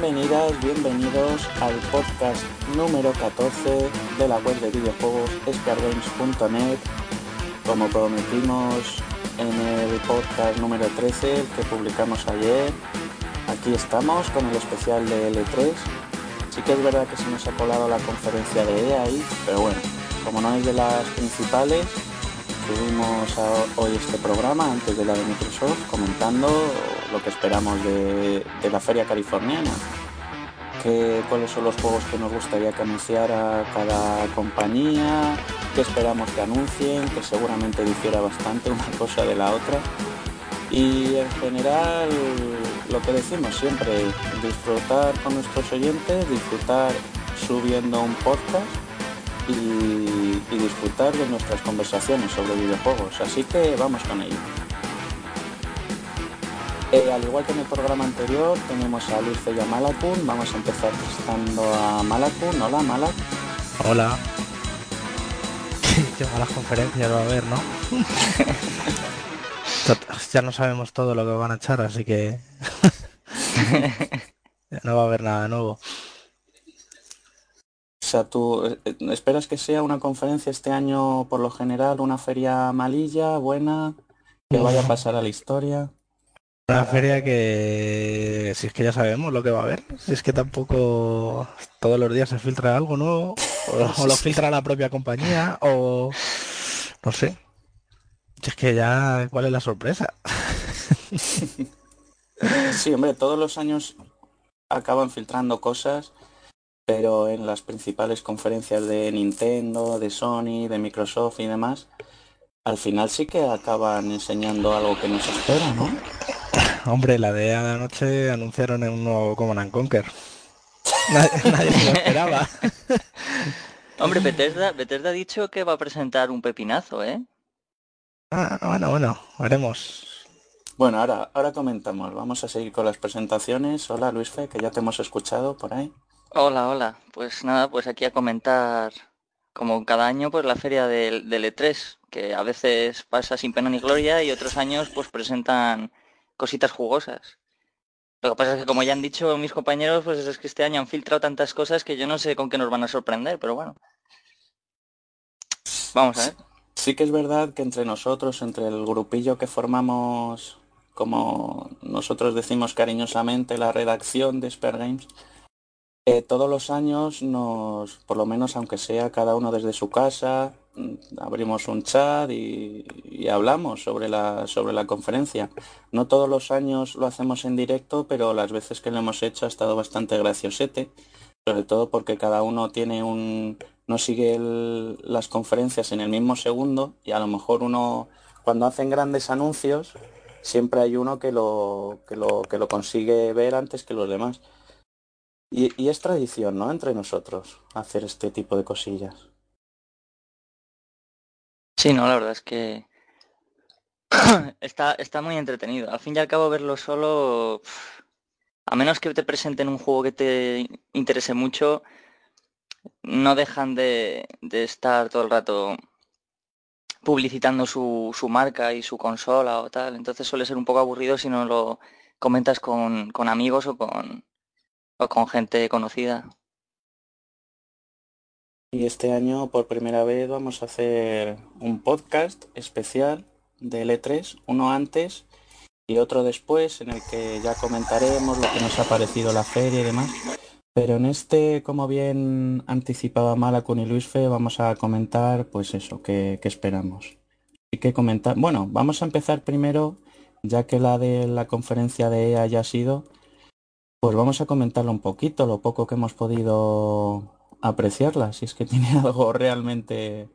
Bienvenidas, bienvenidos al podcast número 14 de la web de videojuegos SpearGames.net. Como prometimos en el podcast número 13 que publicamos ayer, aquí estamos con el especial de L3. Sí que es verdad que se nos ha colado la conferencia de EA ahí, pero bueno, como no es de las principales, tuvimos hoy este programa antes de la de Microsoft comentando lo que esperamos de, la feria californiana, que, cuáles son los juegos que nos gustaría que anunciara cada compañía, qué esperamos que anuncien, que seguramente difiera bastante una cosa de la otra. Y en general lo que decimos siempre, disfrutar con nuestros oyentes, disfrutar subiendo un podcast y, y disfrutar de nuestras conversaciones sobre videojuegos. Así que vamos con ello. Eh, al igual que en el programa anterior, tenemos a Luis y a Malakun. Vamos a empezar presentando a Malakun. Hola, Malak. Hola. Qué malas conferencias va a haber, ¿no? ya no sabemos todo lo que van a echar, así que no va a haber nada nuevo. O sea, ¿tú eh, esperas que sea una conferencia este año por lo general, una feria malilla, buena, que vaya a pasar a la historia? Una feria que si es que ya sabemos lo que va a haber, si es que tampoco todos los días se filtra algo nuevo, o, lo filtra la propia compañía, o no sé. Si es que ya, ¿cuál es la sorpresa? Sí, hombre, todos los años acaban filtrando cosas, pero en las principales conferencias de Nintendo, de Sony, de Microsoft y demás, al final sí que acaban enseñando algo que nos espera, ¿no? Hombre, la de anoche anunciaron en un nuevo Command Conquer. Nadie, se lo esperaba. Hombre, Bethesda, Bethesda ha dicho que va a presentar un pepinazo, ¿eh? Ah, bueno, bueno, haremos. Bueno, ahora, ahora comentamos. Vamos a seguir con las presentaciones. Hola, Luis Fe, que ya te hemos escuchado por ahí. Hola, hola. Pues nada, pues aquí a comentar, como cada año, pues la feria del, del E3, que a veces pasa sin pena ni gloria y otros años pues presentan cositas jugosas. Lo que pasa es que como ya han dicho mis compañeros, pues es que este año han filtrado tantas cosas que yo no sé con qué nos van a sorprender, pero bueno. Vamos a ver. Sí que es verdad que entre nosotros, entre el grupillo que formamos, como nosotros decimos cariñosamente, la redacción de Spare Games, eh, todos los años nos, por lo menos aunque sea cada uno desde su casa, mm, abrimos un chat y, hablamos sobre la, sobre la conferencia. No todos los años lo hacemos en directo, pero las veces que lo hemos hecho ha estado bastante graciosete, sobre todo porque cada uno tiene un, no sigue las conferencias en el mismo segundo y a lo mejor uno, cuando hacen grandes anuncios, siempre hay uno que lo, que lo, que lo consigue ver antes que los demás. Y, es tradición, ¿no? Entre nosotros hacer este tipo de cosillas. Sí, no, la verdad es que está, está muy entretenido. Al fin y al cabo verlo solo, a menos que te presenten un juego que te interese mucho, no dejan de, de estar todo el rato publicitando su, su, marca y su consola o tal. Entonces suele ser un poco aburrido si no lo comentas con, con amigos o con, o con gente conocida. Y este año por primera vez vamos a hacer un podcast especial de L3, uno antes y otro después, en el que ya comentaremos lo que nos ha parecido la feria y demás. Pero en este, como bien anticipaba Malacun y Luis Fe, vamos a comentar, pues eso, que, esperamos. Y que comentar, bueno, vamos a empezar primero, ya que la de la conferencia de EA ya ha sido, pues vamos a comentarlo un poquito, lo poco que hemos podido apreciarla, si es que tiene algo realmente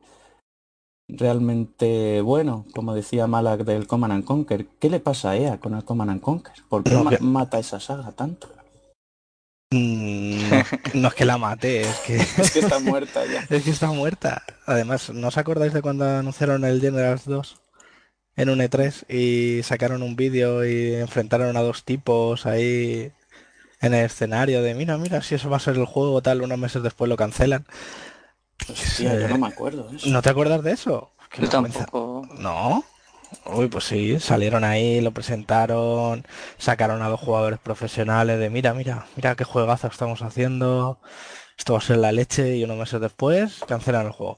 realmente bueno, como decía Malak del Command and Conquer. ¿Qué le pasa a EA con el Command and Conquer? ¿Por qué mata esa saga tanto? Mm, no, es que la mate, es que... es que está muerta ya. es que está muerta. Además, ¿no os acordáis de cuando anunciaron el Generals 2 en un E3 y sacaron un vídeo y enfrentaron a dos tipos ahí en el escenario de mira, mira, si eso va a ser el juego tal, unos meses después lo cancelan? Hostia, yo no me acuerdo de eso. ¿No te acuerdas de eso? Yo tampoco. ¿No? Uy, pues sí, salieron ahí, lo presentaron, sacaron a dos jugadores profesionales de mira, mira, mira qué juegazo estamos haciendo, esto va a ser la leche y unos meses después cancelan el juego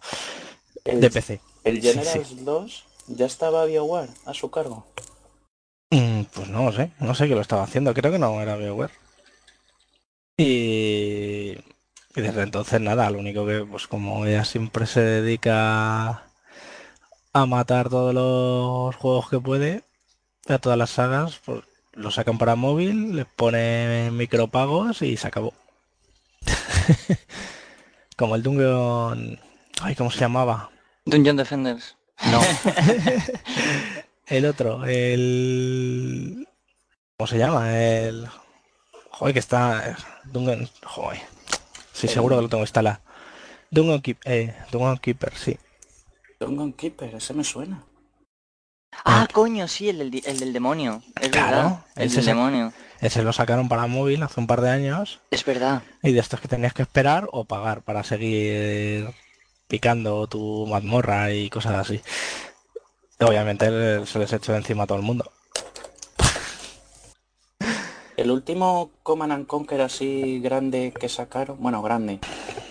de PC. ¿El Generals 2 ya estaba BioWare a su cargo? Mm, pues no sé, no sé qué lo estaba haciendo, creo que no era BioWare. Y, y desde entonces nada, lo único que pues como ella siempre se dedica a matar todos los juegos que puede, a todas las sagas, pues lo sacan para móvil, les pone micropagos y se acabó. Como el Dungeon... Ay, ¿cómo se llamaba? Dungeon Defenders. No. el otro, el... ¿Cómo se llama? El... Joder, que está... Dungeon... Joder. Sí, seguro que lo tengo instalado. Dungeon, Keep... eh, Dungeon Keeper, sí. Dungeon Keeper, ese me suena. Ah, coño, sí, el del, el del demonio. Es verdad. El del demonio. Ese lo sacaron para móvil hace un par de años. Es verdad. Y de estos que tenías que esperar o pagar para seguir picando tu mazmorra y cosas así. Obviamente se les echó encima a todo el mundo. El último Command and Conquer así grande que sacaron, bueno, grande,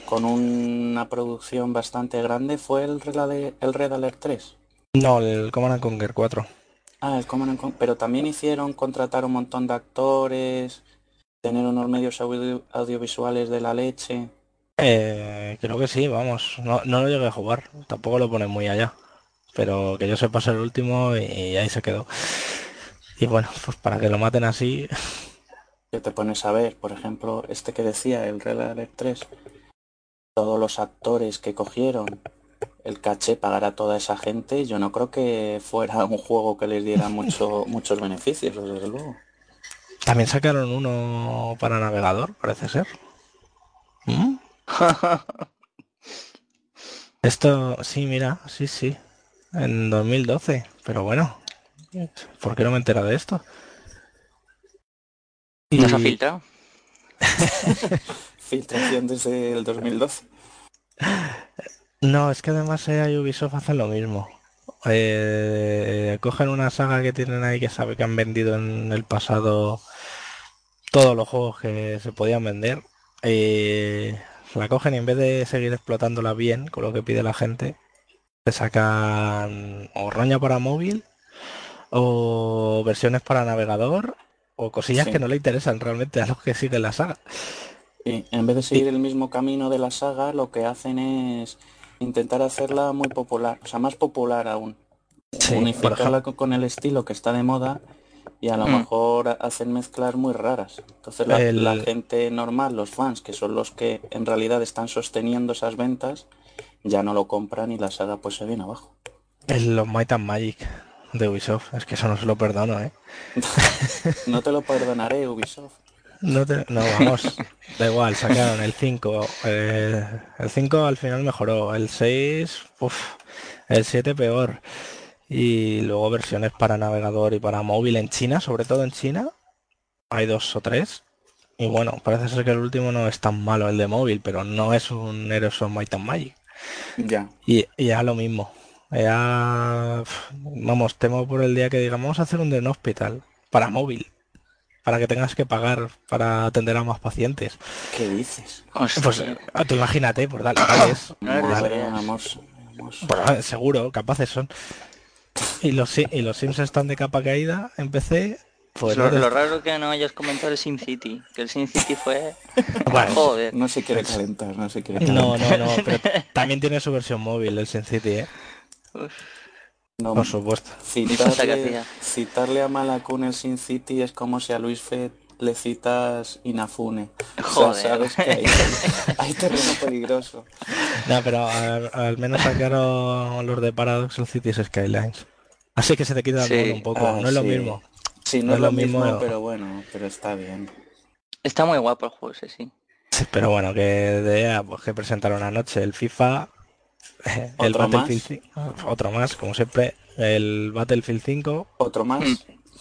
con una producción bastante grande fue el Red, el Red Alert 3. No, el Command Conquer 4. Ah, el Command Conquer. Pero también hicieron contratar un montón de actores, tener unos medios audiovisuales de la leche. Eh, creo que sí, vamos. No, no lo llegué a jugar. Tampoco lo ponen muy allá. Pero que yo sepa ser el último y ahí se quedó. Y bueno, pues para que lo maten así. Que te pones a ver, por ejemplo, este que decía, el Red Alert 3, todos los actores que cogieron, el caché pagar a toda esa gente, yo no creo que fuera un juego que les diera mucho, muchos beneficios, desde luego. También sacaron uno para navegador, parece ser. ¿Mm? Esto, sí, mira, sí, sí. En 2012. Pero bueno, ¿por qué no me entera de esto? ¿No se ha filtrado? Filtración desde el 2012. No, es que además y Ubisoft hacen lo mismo. Eh, cogen una saga que tienen ahí que sabe que han vendido en el pasado todos los juegos que se podían vender. y la cogen y en vez de seguir explotándola bien con lo que pide la gente, se sacan o roña para móvil o versiones para navegador o cosillas que no le interesan realmente a los que siguen la saga. Y en vez de seguir el mismo camino de la saga, lo que hacen es intentar hacerla muy popular, o sea, más popular aún. Unificarla con el estilo que está de moda y a lo mm. mejor hacen mezclas muy raras. Entonces la, gente normal, los fans, que son los que en realidad están sosteniendo esas ventas, ya no lo compran y la saga pues se viene abajo. El los Might and Magic de Ubisoft, es que eso no se lo perdono, ¿eh? no te lo perdonaré, Ubisoft. No, no, vamos, da igual, sacaron el 5. Eh, el 5 al final mejoró, el 6, el 7 peor. Y luego versiones para navegador y para móvil en China, sobre todo en China. Hay dos o tres. Y bueno, parece ser que el último no es tan malo, el de móvil, pero no es un Heroes of Might and Magic. Ya. Y, ya lo mismo. Ya, vamos, temo por el día que digamos, vamos a hacer un Den Hospital para móvil para que tengas que pagar para atender a más pacientes. ¿Qué dices? Pues ah, tú imagínate, por dale, seguro, capaces son. Y los, y los Sims están de capa caída en PC Pues lo, no te- lo raro que no hayas comentado el Sin City, que el Sin City fue... Bueno, Joder. No se quiere calentar, no se quiere calentar. No, no, no, pero también tiene su versión móvil el Sin City, No, Por supuesto. Citarle, citarle a Malakun el Sin City es como si a Luis Fed le citas Inafune. O sea, Joder. sabes que hay, hay terreno peligroso. No, pero al, al menos sacaron los de Paradox el Cities Skylines. Así que se te quita el Sí. un poco. Ah, no es lo sí. mismo. Sí, no, es lo mismo, mismo. pero bueno, pero está bien. Está muy guapo el juego ese, sí. Pero bueno, que de pues que presentaron anoche el FIFA, el ¿Otro Battlefield 5, otro más, como siempre, el Battlefield 5, Otro más. Mm.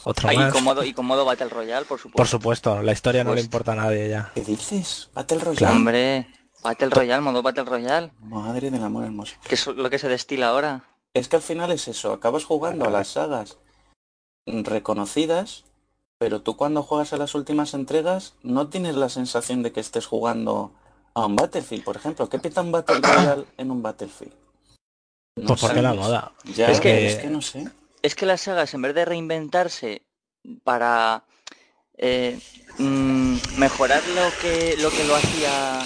otro Ahí más. con modo, y con modo Battle Royale, por supuesto. Por supuesto, la historia no le importa a nadie ya. ¿Qué dices? Battle Royale. Claro. Hombre, Battle Royale, modo Battle Royale, Madre del amor hermoso. que es lo que se destila ahora. Es que al final es eso, acabas jugando a las sagas reconocidas, pero tú cuando juegas a las últimas entregas no tienes la sensación de que estés jugando a un Battlefield, por ejemplo. ¿Qué pita un Battle Royale en un Battlefield? No Pues porque la moda. Ya, Es que- es que no sé. Es que las sagas, en vez de reinventarse para eh, mm, mejorar lo que, lo que lo hacía...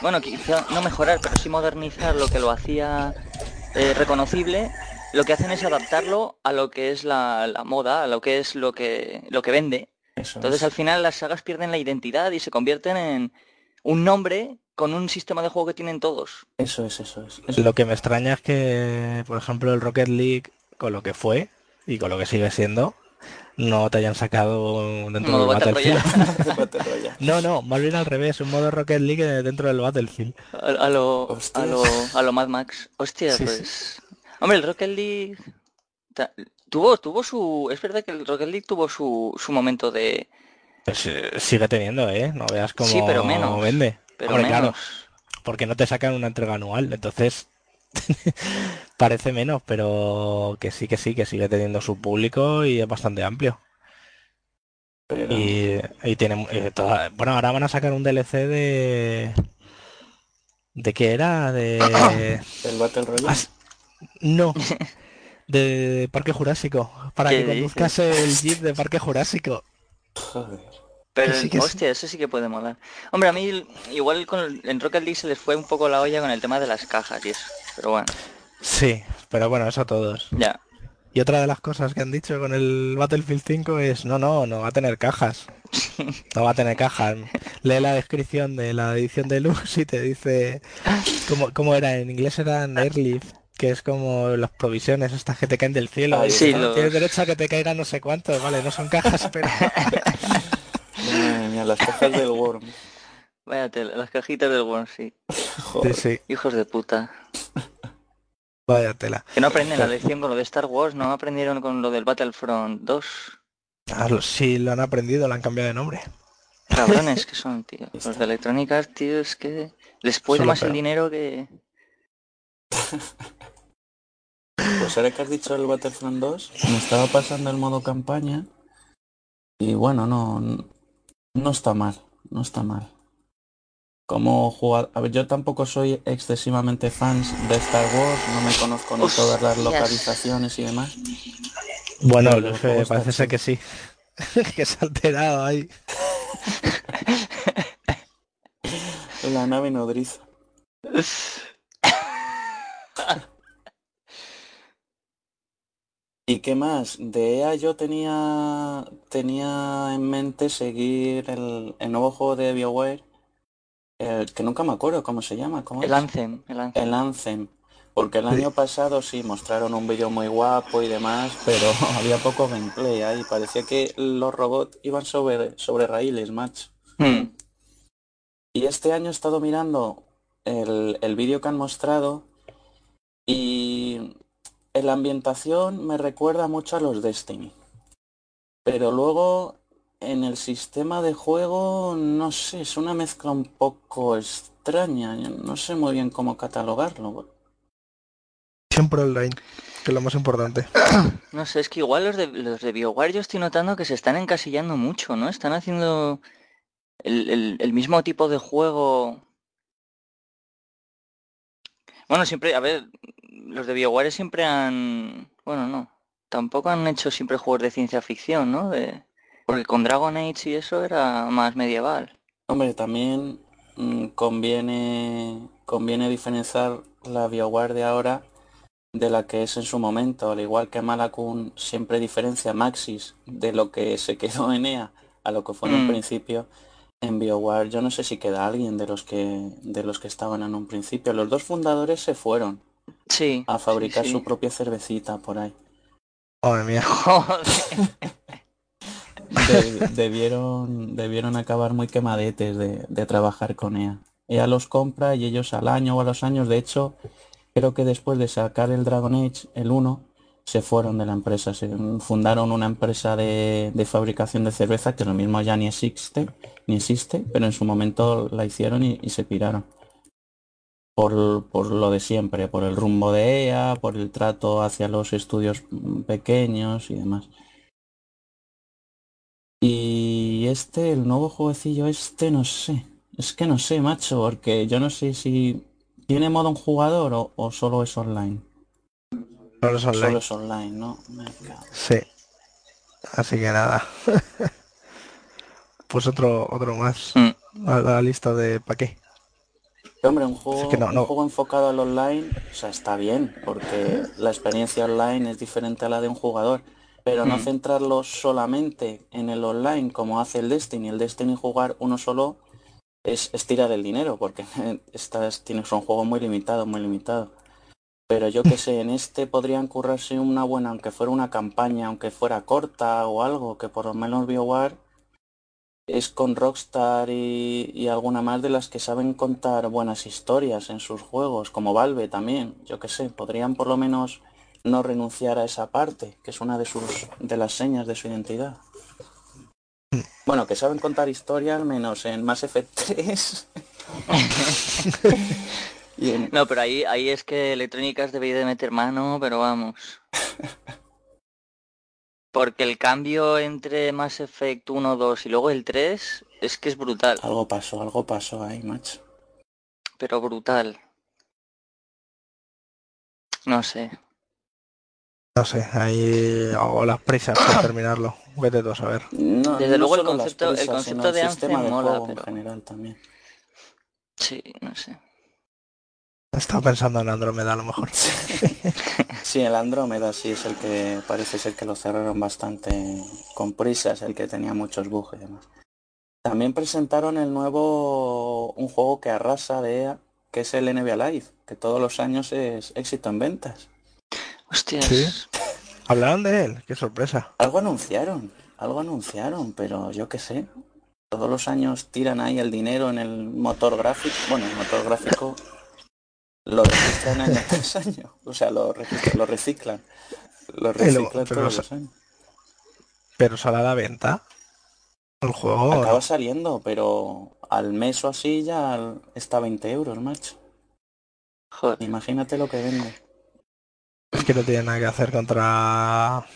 Bueno, quizá no mejorar, pero sí modernizar lo que lo hacía eh, reconocible, lo que hacen es adaptarlo a lo que es la, la moda, a lo que es lo que, lo que vende. Eso Entonces es. al final las sagas pierden la identidad y se convierten en un nombre con un sistema de juego que tienen todos. Eso es, eso es. Eso Lo que me extraña es que, por ejemplo, el Rocket League, con lo que fue y con lo que sigue siendo, no te hayan sacado dentro Modo del Battle Battlefield. es Battle Royale. No, no, más bien al revés, un modo Rocket League dentro del Battlefield. A, a lo, a lo, a lo Mad Max. Hostia, Sí, sí. pues. Hombre, el Rocket League tuvo, tuvo su. Es verdad que el Rocket League tuvo su, su momento de. Pues eh, sigue teniendo, ¿eh? No veas cómo Sí, pero menos. vende. Pero Hombre, menos. claro, porque no te sacan una entrega anual, entonces parece menos, pero que sí, que sí, que sigue teniendo su público y es bastante amplio. Pero- Y, y tiene eh, toda- bueno, ahora van a sacar un DLC de ¿de qué era? De El Battle Royale. Ah, no. De Parque Jurásico, para ¿Qué que conduzcas el Jeep de Parque Jurásico. Joder. Pero, sí, hostia, eso sí que puede molar. Hombre, a mí igual con el- en Rocket League se les fue un poco la olla con el tema de las cajas y eso. Pero bueno, Sí, pero bueno, eso a todos. ya. Y otra de las cosas que han dicho con el Battlefield 5 es, no, no, no va a tener cajas. No va a tener cajas. Lee la descripción de la edición de luz y te dice cómo, cómo era, en inglés eran airlift, que es como las provisiones estas que te caen del cielo. Ah, Y sí, no, los- Tienes derecho a que te caigan no sé cuántos, vale, no son cajas, pero... Las cajas del Worm. Vaya tela, las cajitas del Worm, sí. Joder. sí, Hijos de puta. vaya tela. Que no aprenden la lección con lo de Star Wars, no aprendieron con lo del Battlefront 2. Ah, lo- sí, lo han aprendido, lo han cambiado de nombre. Cabrones que son, tío. Los de Electronic Arts, tío, es que les puede más el dinero que... Pues ahora que has dicho el Battlefront 2, me estaba pasando el modo campaña y bueno, no, no está mal, no está mal. Como jugar, a ver, yo tampoco soy excesivamente fans de Star Wars, no me conozco ni todas las localizaciones y demás. Bueno, Pero eh, parece ser que sí. que se ha alterado ahí. La nave nodriza. ¿Y qué más? De EA yo tenía tenía en mente seguir el, el nuevo juego de BioWare, el que nunca me acuerdo cómo se llama, ¿cómo El es? Anthem, el Anthem. El Anthem. Porque el año pasado sí mostraron un vídeo muy guapo y demás, pero había poco gameplay ahí. Parecía que los robots iban sobre, sobre raíles, macho. Hmm. Y este año he estado mirando el, el vídeo que han mostrado y en la ambientación me recuerda mucho a los Destiny. Pero luego en el sistema de juego, no sé, es una mezcla un poco extraña. No sé muy bien cómo catalogarlo. Siempre online, que es lo más importante. No sé, es que igual los de, los de BioWare yo estoy notando que se están encasillando mucho, ¿no? Están haciendo el, el- el mismo tipo de juego. Bueno, siempre, a ver, los de BioWare siempre han... Bueno, no. Tampoco han hecho siempre juegos de ciencia ficción, ¿no? De... Porque con Dragon Age y eso era más medieval. Hombre, también mm, conviene, conviene diferenciar la BioWare de ahora de la que es en su momento, al igual que Malakun siempre diferencia Maxis de lo que se quedó en EA a lo que fue en un Mm. principio. En BioWare yo no sé si queda alguien de los que de los que estaban en un principio. Los dos fundadores se fueron Sí. a fabricar sí, su propia cervecita por ahí. Mía. Joder. De- debieron, debieron acabar muy quemadetes de, de trabajar con EA. EA los compra y ellos al año o a los años, de hecho, creo que después de sacar el Dragon Age, el 1, se fueron de la empresa. Se fundaron una empresa de, de fabricación de cerveza que lo mismo ya ni existe, ni existe, pero en su momento la hicieron y, y se piraron. Por, por lo de siempre, por el rumbo de EA, por el trato hacia los estudios pequeños y demás. Y este, el nuevo jueguecillo este, no sé. Es que no sé, macho, porque yo no sé si tiene modo un jugador o, o solo es online. Solo es online. Solo es online, ¿no? Me cago. Sí. Así que nada. pues otro, otro más Mm. a la lista de pa' qué. Hombre, un juego, que no, un no. juego enfocado al online, o sea, está bien, porque la experiencia online es diferente a la de un jugador. Pero no Mm. centrarlo solamente en el online como hace el Destiny. El Destiny jugar uno solo es, es tirar el dinero, porque estás, tienes un juego muy limitado, muy limitado. Pero yo que sé, en este podrían currarse una buena, aunque fuera una campaña, aunque fuera corta o algo, que por lo menos BioWare es con Rockstar y, y alguna más de las que saben contar buenas historias en sus juegos, como Valve también, yo que sé, podrían por lo menos no renunciar a esa parte, que es una de sus de las señas de su identidad. Bueno, que saben contar historia al menos en Mass Effect 3. y en, No, pero ahí, ahí es que Electrónicas debía de meter mano, pero vamos. Porque el cambio entre Mass Effect 1, 2 y luego el 3 es que es brutal, algo pasó, algo pasó ahí, macho. pero brutal. No sé. No sé, ahí o las prisas por terminarlo. Vete tú a saber. No, Desde no luego el concepto- el concepto de sistema Anthem de mola, pero- en general también. Sí, no sé. Estaba pensando en Andrómeda a lo mejor. Sí, el Andrómeda sí es el que parece ser que lo cerraron bastante con prisas, el que tenía muchos bugs y demás. También presentaron el nuevo, un juego que arrasa de EA, que es el NBA Live, que todos los años es éxito en ventas. Hostias. Sí. ¿Hablaron de él? Qué sorpresa. Algo anunciaron, algo anunciaron, pero yo qué sé. Todos los años tiran ahí el dinero en el motor gráfico. Bueno, el motor gráfico lo registran año tras año. O sea, lo, registran, lo reciclan. Lo luego- reciclan pero todos los años. Pero sale a la venta. El juego. ¿o Acaba no? saliendo, pero al mes o así ya está a 20 euros, macho. Joder. Imagínate lo que vende. Es que no tiene nada que hacer contra.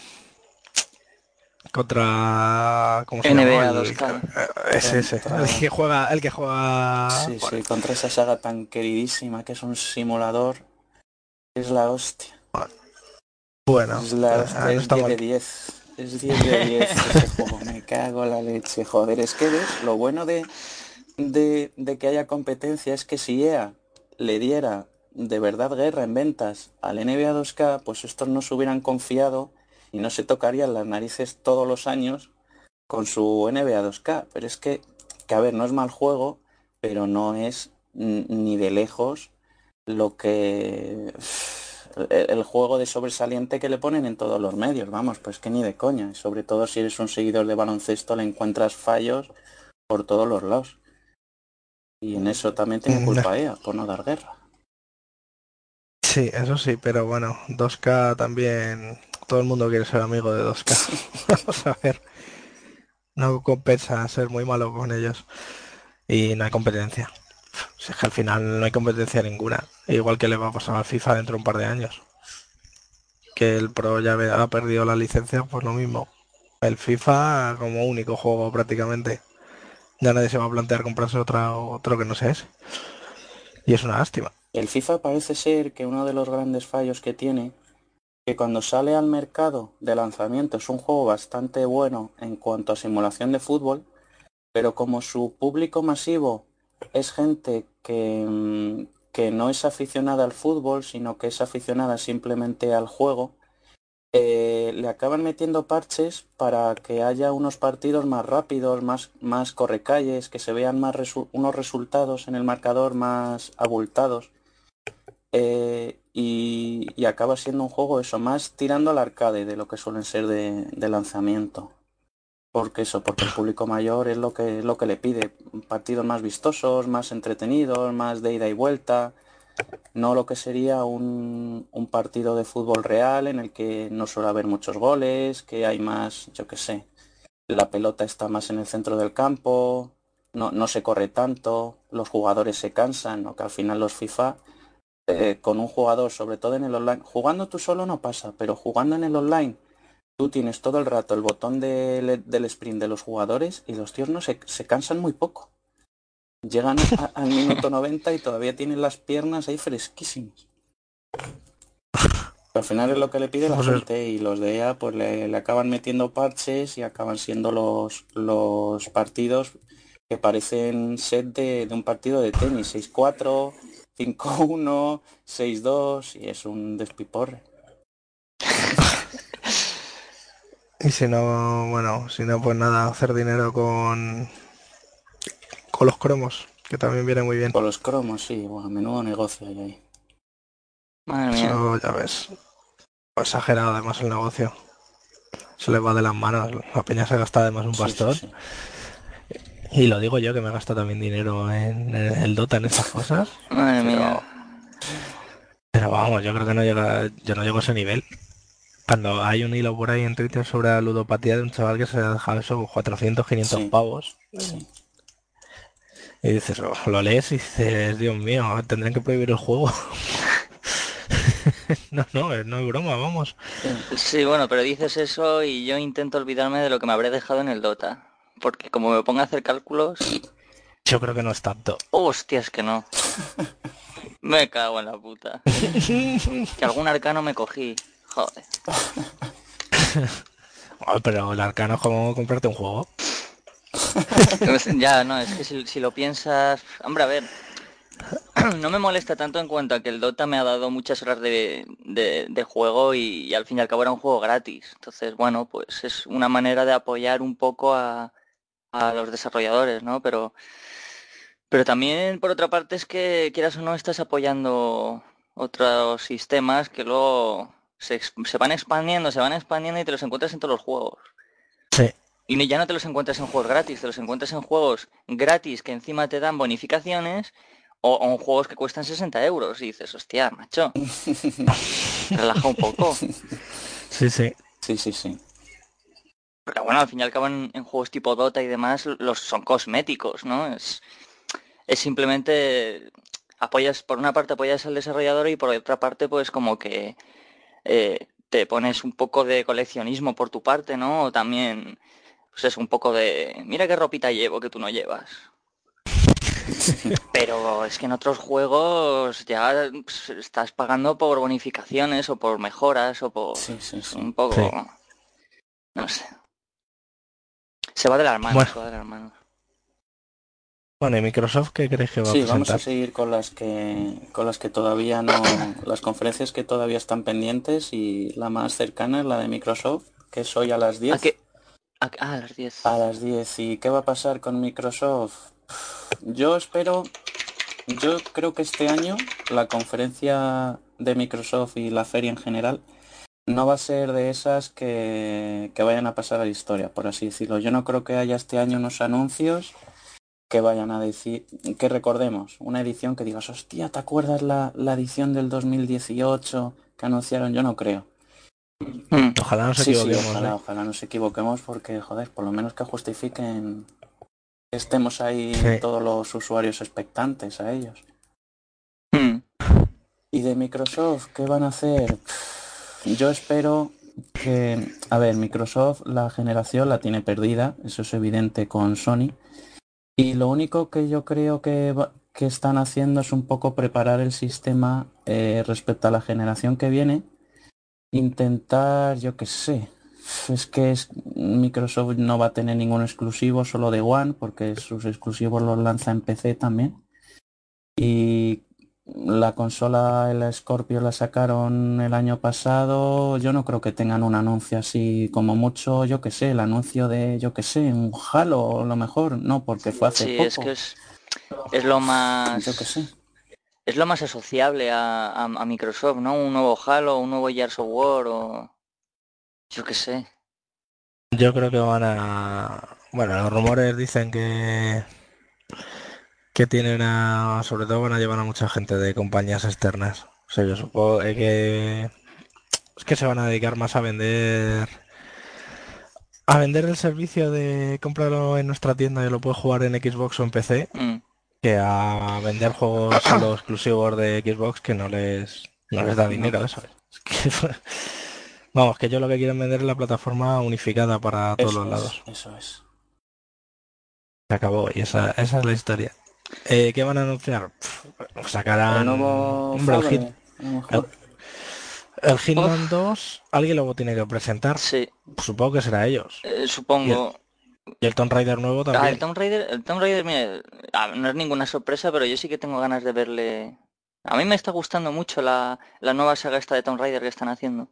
Contra. ¿Cómo se NBA llama? El- 2K. eh, Ese, El que juega. El que juega. Sí, sí, contra esa saga tan queridísima que es un simulador. Es la hostia. Bueno, Es la eh, hostia, es está 10 de mal. 10. Es 10 de 10 ese juego. Me cago en la leche. Joder, es que ves, lo bueno de, de, de que haya competencia es que si EA le diera de verdad guerra en ventas al NBA 2K, pues estos no se hubieran confiado y no se tocarían las narices todos los años con su NBA 2K. Pero es que, que a ver, no es mal juego, pero no es ni de lejos lo que el, juego de sobresaliente que le ponen en todos los medios, vamos, pues que ni de coña. Sobre todo si eres un seguidor de baloncesto le encuentras fallos por todos los lados. Y en eso también tiene Mm, culpa ella, por no dar guerra. Sí, eso sí, pero bueno, 2K también. Todo el mundo quiere ser amigo de 2K. Vamos a ver. No compensa ser muy malo con ellos. Y no hay competencia. Es que al final no hay competencia ninguna. Igual que le va a pasar al FIFA dentro de un par de años. Que el Pro ya ha perdido la licencia, pues lo mismo. El FIFA como único juego prácticamente. Ya nadie se va a plantear comprarse otra, otro que no sea ese. Y es una lástima. El FIFA parece ser que uno de los grandes fallos que tiene que cuando sale al mercado de lanzamiento es un juego bastante bueno en cuanto a simulación de fútbol, pero como su público masivo es gente que, mm, que no es aficionada al fútbol, sino que es aficionada simplemente al juego, eh, le acaban metiendo parches para que haya unos partidos más rápidos, más, más correcalles, que se vean más unos resultados en el marcador más abultados. Eh, y, acaba siendo un juego eso, más tirando al arcade de lo que suelen ser de, lanzamiento. Porque eso, porque el público mayor es lo que, lo que le pide. Partidos más vistosos, más entretenidos, más de ida y vuelta. No lo que sería un, un partido de fútbol real en el que no suele haber muchos goles, que hay más, yo qué sé, la pelota está más en el centro del campo, no, no se corre tanto, los jugadores se cansan, o que al final los FIFA eh, con un jugador, sobre todo en el online. Jugando tú solo no pasa, pero jugando en el online, tú tienes todo el rato el botón del sprint de los jugadores y los tíos no se, cansan muy poco. Llegan al minuto 90 y todavía tienen las piernas ahí fresquísimas. al final es lo que le pide la gente y los de EA pues le, acaban metiendo parches y acaban siendo los, los partidos que parecen set de, de un partido de tenis, 6-4, 5-1, 6-2 y es un despiporre. y si no, bueno, si no, pues nada, hacer dinero con, con los cromos, que también viene muy bien. Con los cromos, sí, bueno, menudo negocio hay ahí. Madre mía. ya ves. Exagerado además el negocio. Se le va de las manos. La peña se gasta además un pastor. Y lo digo yo que me gasto también dinero en, el Dota en estas cosas. Madre mía. Pero vamos, yo creo que no llega, yo no llego a ese nivel. Cuando hay un hilo por ahí en Twitter sobre la ludopatía de un chaval que se ha dejado eso 400, 500 pavos. Y dices, oh, lo lees y dices, Dios mío, tendrán que prohibir el juego. no, no, no es broma, vamos. Sí, bueno, pero dices eso y yo intento olvidarme de lo que me habré dejado en el Dota porque como me ponga a hacer cálculos... Yo creo que no es tanto. Hostias que no. me cago en la puta. que algún arcano me cogí. Joder. pero el arcano es como comprarte un juego. ya, no, es que si, lo piensas... Hombre, a ver, no me molesta tanto en cuanto a que el Dota me ha dado muchas horas de, juego y, al fin y al cabo era un juego gratis. Entonces, bueno, pues es una manera de apoyar un poco a, a los desarrolladores, ¿no? Pero, pero también, por otra parte, es que quieras o no, estás apoyando otros sistemas que luego se, van expandiendo, se van expandiendo y te los encuentras en todos los juegos. Sí. Y ya no te los encuentras en juegos gratis, te los encuentras en juegos gratis que encima te dan bonificaciones o, en juegos que cuestan 60 euros. Y dices, hostia, macho, relaja un poco. Sí, sí. Sí, sí, sí. Pero bueno, al fin y al cabo en, juegos tipo Dota y demás los son cosméticos, ¿no? Es, es simplemente apoyas, por una parte apoyas al desarrollador y por otra parte pues como que eh, te pones un poco de coleccionismo por tu parte, ¿no? O también pues es un poco de mira qué ropita llevo que tú no llevas. Pero es que en otros juegos ya pues, estás pagando por bonificaciones o por mejoras o por un poco no sé. Se va de la mano, bueno. se va de la Bueno, ¿y Microsoft qué crees que va a presentar? Sí, vamos a seguir con las que con las que todavía no las conferencias que todavía están pendientes y la más cercana es la de Microsoft, que es hoy a las 10. ¿A qué? A, a las 10. A las 10. ¿Y qué va a pasar con Microsoft? Yo espero yo creo que este año la conferencia de Microsoft y la feria en general no va a ser de esas que, que, vayan a pasar a la historia, por así decirlo. Yo no creo que haya este año unos anuncios que vayan a decir, que recordemos, una edición que digas, hostia, ¿te acuerdas la, la edición del 2018 que anunciaron? Yo no creo. Hmm. Ojalá nos equivoquemos. ojalá, ¿eh? ojalá nos equivoquemos porque, joder, por lo menos que justifiquen que estemos ahí todos los usuarios expectantes a ellos. Hmm. ¿Y de Microsoft qué van a hacer? Yo espero que, a ver, Microsoft la generación la tiene perdida, eso es evidente con Sony. Y lo único que yo creo que, que están haciendo es un poco preparar el sistema eh, respecto a la generación que viene. intentar, yo qué sé. Es que es, Microsoft no va a tener ningún exclusivo, solo de One, porque sus exclusivos los lanza en PC también. Y la consola, el Scorpio la sacaron el año pasado. Yo no creo que tengan un anuncio así como mucho, yo que sé, el anuncio de, yo que sé, un Halo a lo mejor, no, porque fue hace Sí, poco. es que es, es lo más... Yo que sé. Es lo más asociable a, a- a Microsoft, ¿no? Un nuevo Halo, un nuevo Gears of War o... Yo qué sé. Yo creo que van a... Bueno, los rumores dicen que que tienen a... Sobre todo van a llevar a mucha gente de compañías externas. O sea, yo supongo eh, que... Es que se van a dedicar más a vender... A vender el servicio de cómpralo en nuestra tienda y lo puedes jugar en Xbox o en PC Mm. que a vender juegos solo exclusivos de Xbox que no les, no les da dinero eso. Es que- vamos, que yo lo que quiero es vender es la plataforma unificada para todos Eso los lados. es, eso es. Se acabó y esa, esa es la historia. Eh, ¿Qué van a anunciar? Pff, El sacarán nuevo hombre, el, Fable, Hit- el Hitman 2, alguien luego tiene que presentar. Sí, Supongo que será ellos. eh, supongo. Y el Tomb Raider nuevo Ah, también. el Tomb Raider, el Tomb Raider, mira, ah, no es ninguna sorpresa, pero yo sí que tengo ganas de verle. A mí me está gustando mucho la, la nueva saga esta de Tomb Raider que están haciendo.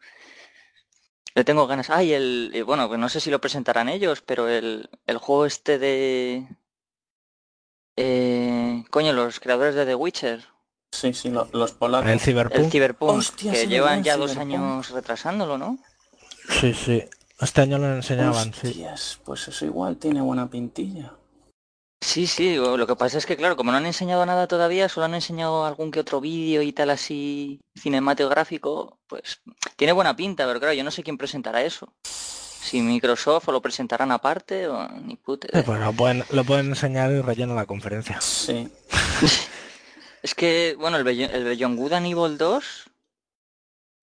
Le tengo ganas. Ah, y el, y bueno, pues no sé si lo presentarán ellos, pero el, el juego este de... Eh, coño, los creadores de The Witcher, Sí, sí, lo- los polacos. El el Cyberpunk. Cyberpunk, Hostia, que llevan va el ya dos Cyberpunk. años retrasándolo, ¿no? Sí, sí. Este año lo enseñaban, sí. Hostias, pues eso igual tiene buena pintilla. Sí, sí, lo que pasa es que claro, como no han enseñado nada todavía, solo han enseñado algún que otro vídeo y tal así cinematográfico, pues tiene buena pinta, pero claro, yo no sé quién presentará eso. Si Microsoft o lo presentarán aparte o ni puta idea. pues lo pueden, lo pueden enseñar y rellena la conferencia. Sí, Es que, bueno, el, Beyond- el Beyond Good and Evil 2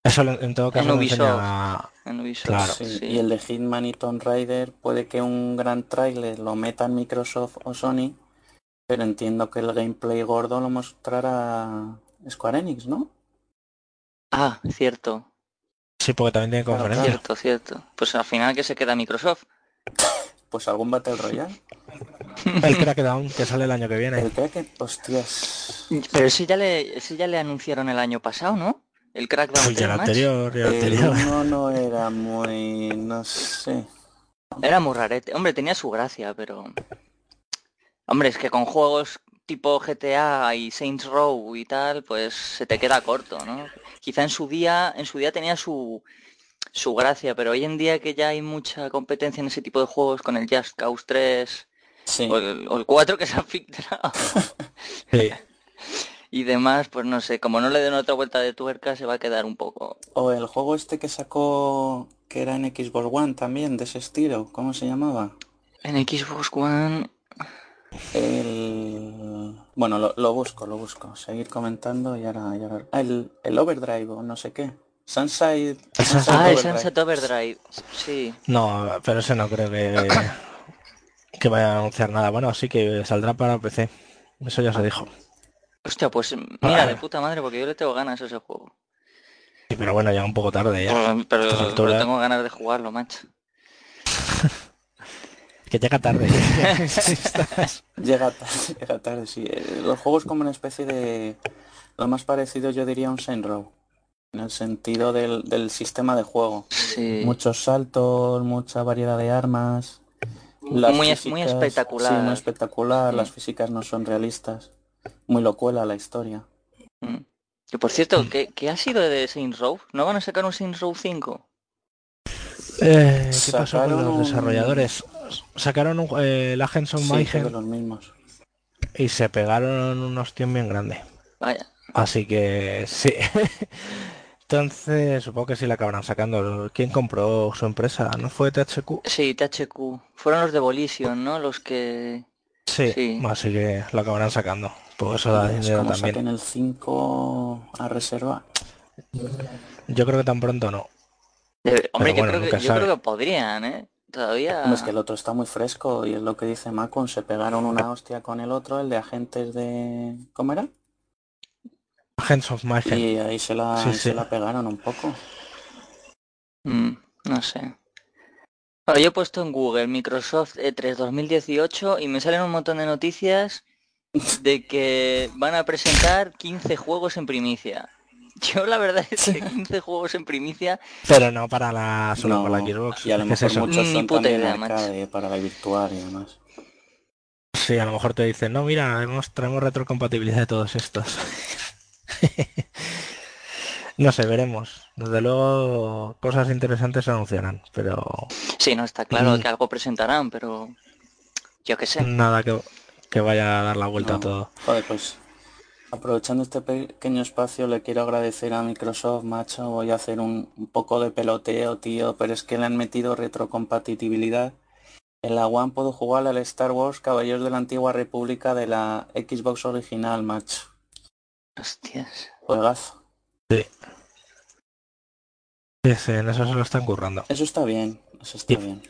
Eso lo- en todo caso lo Ubisoft. enseña... en Ubisoft, Claro. sí. sí. Y el de Hitman y Tomb Raider puede que un gran tráiler lo metan Microsoft o Sony, pero entiendo que el gameplay gordo lo mostrará Square Enix, ¿no? Ah, cierto, Sí, porque también tiene Claro, conferencia. cierto, cierto. Pues al final que se queda Microsoft. Pues algún Battle Royale. El Crackdown, que sale el año que viene. El que hostias. Pero ese ya le, ese ya le anunciaron el año pasado, ¿no? El Crackdown Uy, y 3 el anterior, el anterior. uno no era muy, no sé. Era muy rarete. Hombre, tenía su gracia, pero... Hombre, es que con juegos tipo GTA y Saints Row y tal, pues se te queda corto, ¿no? Quizá en su día, en su día tenía su, su gracia, pero hoy en día que ya hay mucha competencia en ese tipo de juegos con el Just Cause 3 Sí, o el, o el 4 que se ha filtrado Sí. y demás, pues no sé, como no le den otra vuelta de tuerca se va a quedar un poco... o el juego este que sacó, que era en Xbox One también, de ese estilo, ¿cómo se llamaba? En Xbox One... El... Bueno, lo, lo busco, lo busco. Seguir comentando y ahora... y ahora- Ah, el, el Overdrive o no sé qué. Sunside... Sunset Ah, el. Sunset Overdrive. Sí. No, pero ese no creo que, que vaya a anunciar nada. Bueno, sí que saldrá para PC. Eso ya se dijo. Hostia, pues mira, de puta madre, porque yo le tengo ganas a ese juego. Sí, pero bueno, ya un poco tarde ya. Pero, pero- pero tengo ganas de jugarlo, macho. Que llega tarde. Llega tarde, llega tarde, sí. Eh, Los juegos como una especie de... Lo más parecido yo diría a un Saint Row. En el sentido del, del sistema de juego. Sí. Muchos saltos, mucha variedad de armas. Las Muy es- muy espectacular. Sí, muy espectacular. Mm. Las físicas no son realistas. Muy locuela la historia. Mm. Que por cierto, ¿qué, qué ha sido de Saints Row? ¿No van a sacar un Saints Row 5? Eh, ¿Qué pasó con los un- Sacaron un, eh, el Agents of Sí, los mismos. y se pegaron unos tíos bien grandes. Vaya. Así que sí. Entonces supongo que sí la acabarán sacando. ¿Quién compró su empresa? ¿No fue THQ? Sí, THQ. Fueron los de Volition, ¿no? Los que... Sí, Sí. así que lo acabarán sacando. Pues eso da Es dinero como también. saquen el 5 a reserva. Yo creo que tan pronto no. de- Hombre, bueno, yo, creo que, yo creo que podrían, ¿eh? Todavía... Es que el otro está muy fresco y es lo que dice Macon, se pegaron una hostia con el otro, el de agentes de... ¿Cómo era? Agents of Mayhem. Y ahí se la, Sí, ahí se la pegaron un poco. Mm, no sé. Bueno, yo he puesto en Google Microsoft E E3 2018 y me salen un montón de noticias de que van a presentar 15 juegos en primicia. Yo la verdad es que 15 juegos en primicia, Pero no para la solo No, para la Xbox. y a lo ¿Qué es mejor eso? muchos son también idea, arcade para la virtual y demás. Sí, a lo mejor te dicen, no, mira, hemos, traemos retrocompatibilidad de todos estos. no sé, veremos. Desde luego, cosas interesantes se anunciarán, pero sí, no está claro Mm. que algo presentarán, pero yo qué sé. nada que, que vaya a dar la vuelta a todo. Joder, pues aprovechando este pequeño espacio le quiero agradecer a Microsoft, macho. Voy a hacer un, un poco de peloteo, tío, pero es que le han metido retrocompatibilidad. En la One puedo jugar al Star Wars Caballeros de la Antigua República de la Xbox original, macho. Hostias. Juegazo. Sí, sí, en eso se lo están currando. Eso está bien, eso está bien.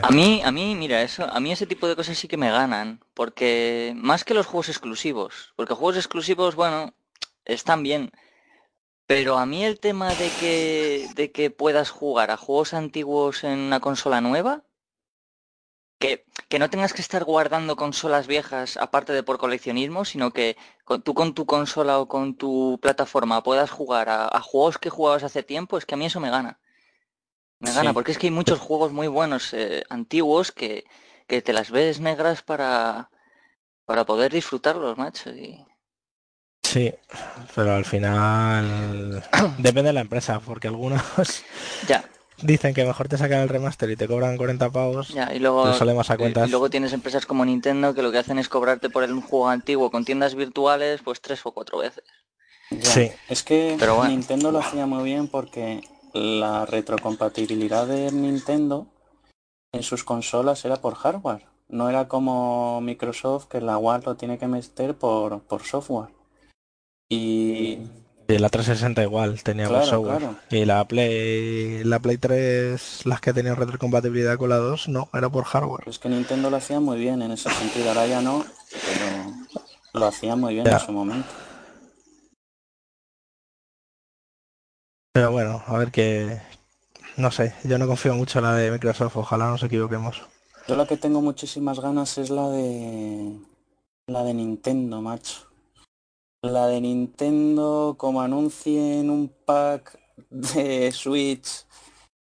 A mí, a mí, mira, eso, a mí ese tipo de cosas sí que me ganan, porque más que los juegos exclusivos, porque juegos exclusivos, bueno, están bien, pero a mí el tema de que, de que puedas jugar a juegos antiguos en una consola nueva, que, que no tengas que estar guardando consolas viejas aparte de por coleccionismo, sino que con- tú con tu consola o con tu plataforma puedas jugar a, a juegos que jugabas hace tiempo, es que a mí eso me gana. Me gana, Sí. porque es que hay muchos juegos muy buenos eh, antiguos que, que te las ves negras para, para poder disfrutarlos, macho. Y... sí, pero al final depende de la empresa, porque algunos Ya, dicen que mejor te sacan el remaster y te cobran 40 pavos. ya. Y luego, Te sale más a cuentas. y luego tienes empresas como Nintendo que lo que hacen es cobrarte por el- un juego antiguo con tiendas virtuales pues tres o cuatro veces. Ya, Sí. Es que Pero bueno. Nintendo lo hacía muy bien porque la retrocompatibilidad de Nintendo en sus consolas era por hardware. No era como Microsoft que la One lo tiene que meter por, por software. Y Y la 360 igual tenía Claro, software. claro. Y la Play, la Play 3, las que tenían retrocompatibilidad con la 2, no, era por hardware. es que Nintendo lo hacía muy bien en ese sentido. Ahora ya no, pero lo hacía muy bien Ya. en su momento. Pero bueno, a ver que... No sé, yo no confío mucho en la de Microsoft, ojalá nos equivoquemos. Yo la que tengo muchísimas ganas es la de la de Nintendo, macho. La de Nintendo como anuncien un pack de Switch,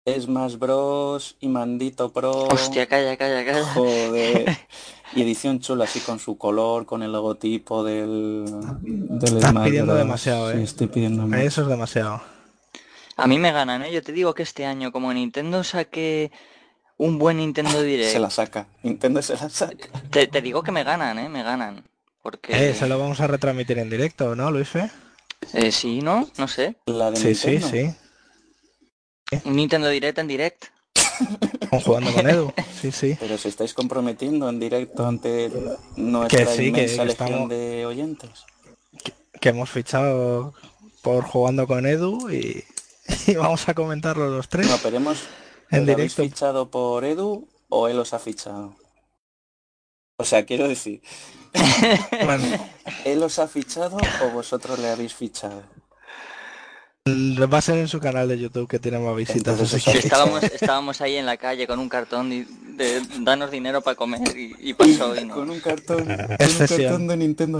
Smash Bros y Mandito Pro. Hostia, calla, calla, calla. Joder. Y edición chula así con su color, con el logotipo del, del Estás Smash pidiendo Bros. demasiado, Sí, ¿eh? estoy pidiendo mucho. Eso es demasiado. A mí me ganan, ¿eh? Yo te digo que este año, como Nintendo saque un buen Nintendo Direct, Se la saca. Nintendo se la saca. te, te digo que me ganan, ¿eh? Me ganan. Porque... Eh, se lo vamos a retransmitir en directo, ¿no, Luis? Eh, sí, ¿no? No sé. La de Sí, sí, Nintendo. sí. Un Nintendo Direct en direct. Jugando con Edu. Sí, sí. Pero se estáis comprometiendo en directo ante nuestra Que sí, que- inmensa que legión estamos- de oyentes. Que hemos fichado por jugando con Edu y, y vamos a comentarlo los tres. No, pero hemos... En ¿lo habéis directo. fichado por Edu o él os ha fichado? O sea, quiero decir, Bueno, ¿él os ha fichado o vosotros le habéis fichado? va a ser en su canal de YouTube que tiene más visitas. Entonces sí. Estábamos, estábamos ahí en la calle con un cartón y- de danos dinero para comer y, y pasó y no. Con un cartón, con un cartón de Nintendo.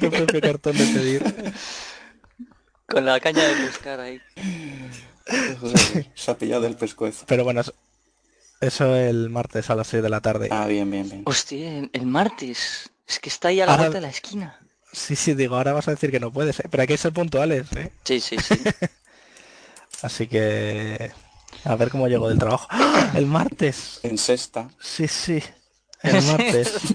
En la- nuevo. Monta tu propio cartón de pedir. Con la caña de pescar ahí. Se ha pillado el pescuezo. Pero bueno, eso- el martes a las 6 de la tarde. Ah, bien, bien, bien. Hostia, el, el martes. Es que está ahí a la Ahora- vuelta de la esquina. Sí, sí, digo, ahora vas a decir que no puedes, ¿eh? pero hay que ser puntuales, ¿eh? Sí, sí, sí. Así que a ver cómo llego del trabajo. ¡Ah! El martes. En sexta. Sí, sí. El martes.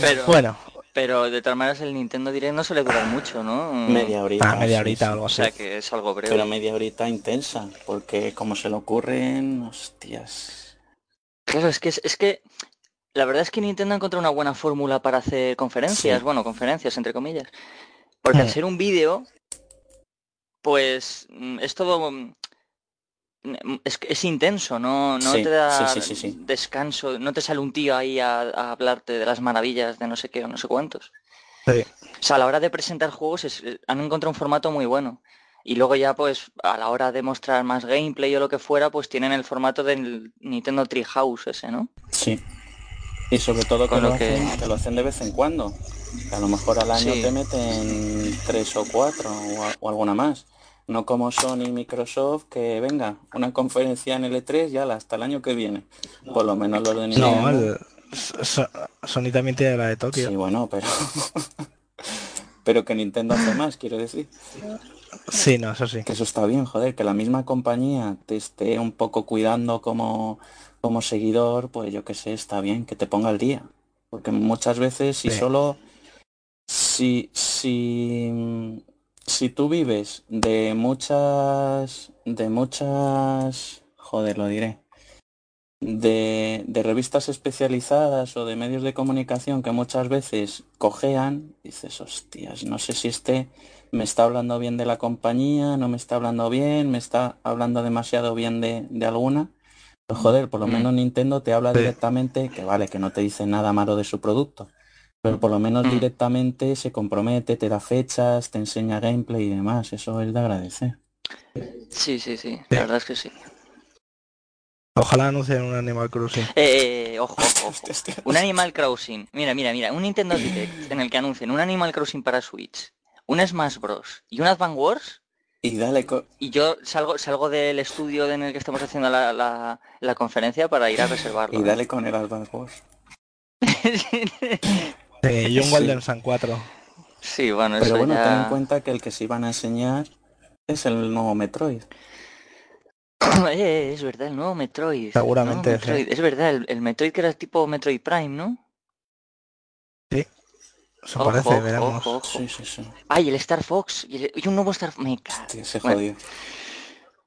Pero, Bueno, pero de todas maneras el Nintendo Direct no suele durar mucho, ¿no? Media horita. a media sí, horita o sí. algo O así. sea que es algo breve. Pero media horita intensa, porque como se le ocurren, hostias. Claro, es que es, es que la verdad es que Nintendo ha encontrado una buena fórmula para hacer conferencias, Sí. bueno, conferencias entre comillas. Porque al Mm. ser un vídeo, pues mm, es todo es, es intenso, no, no Sí, te da sí, sí, sí, sí. descanso, no te sale un tío ahí a, a hablarte de las maravillas de no sé qué o no sé cuántos. Sí. O sea, a la hora de presentar juegos es- eh, han encontrado un formato muy bueno. Y luego ya pues a la hora de mostrar más gameplay o lo que fuera, pues tienen el formato del Nintendo Treehouse ese, ¿no? Sí. Y sobre todo que Con lo, lo que- hacen, que lo hacen de vez en cuando. Que a lo mejor al año Sí. te meten tres o cuatro o alguna más. No como Sony y Microsoft, que venga, una conferencia en L3 ya hasta el año que viene. Por lo menos los de Nintendo. No, el, So- Sony también tiene la de Tokio. Sí, bueno, pero... pero que Nintendo hace más, quiero decir. Sí, no, eso sí. Que eso está bien, joder, que la misma compañía te esté un poco cuidando como, como seguidor, pues yo qué sé, está bien, que te ponga al día. Porque muchas veces si Sí. solo, si, si, si tú vives de muchas, de muchas, joder, lo diré, de, de revistas especializadas o de medios de comunicación que muchas veces cojean, dices, hostias, no sé si este me está hablando bien de la compañía, no me está hablando bien, me está hablando demasiado bien de, de alguna. Pues joder, por lo Mm. menos Nintendo te habla Sí. directamente, que vale, que no te dice nada malo de su producto, pero por lo menos Mm. directamente se compromete, te da fechas, te enseña gameplay y demás, eso es de agradecer. Sí, sí, sí, la verdad es que sí. Ojalá anuncien un Animal Crossing. Eh, eh, ojo, ojo, ojo. Hostia. Un Animal Crossing. Mira, mira, mira. Un Nintendo Direct en el que anuncien un Animal Crossing para Switch, un Smash Bros. y un Advance Wars. Y dale, Y yo salgo, salgo del estudio en el que estamos haciendo la, la- la conferencia para ir a reservarlo. y ¿eh? dale con el Advance Wars. Sí, y un Sí. Golden Sun 4. sí, bueno, Pero eso bueno, ten en ya... cuenta que el que se iban a enseñar es el nuevo Metroid. Eh, es verdad, el nuevo Metroid. Seguramente, Nuevo Metroid. sí. Es verdad, el, el Metroid que era tipo Metroid Prime, ¿no? Eso Ojo, parece, ojo, veremos. ojo, ojo. Sí, sí, sí. Ay, el Star Fox. Y, el- y un nuevo Star Me cago. Hostia, se Bueno. jodió.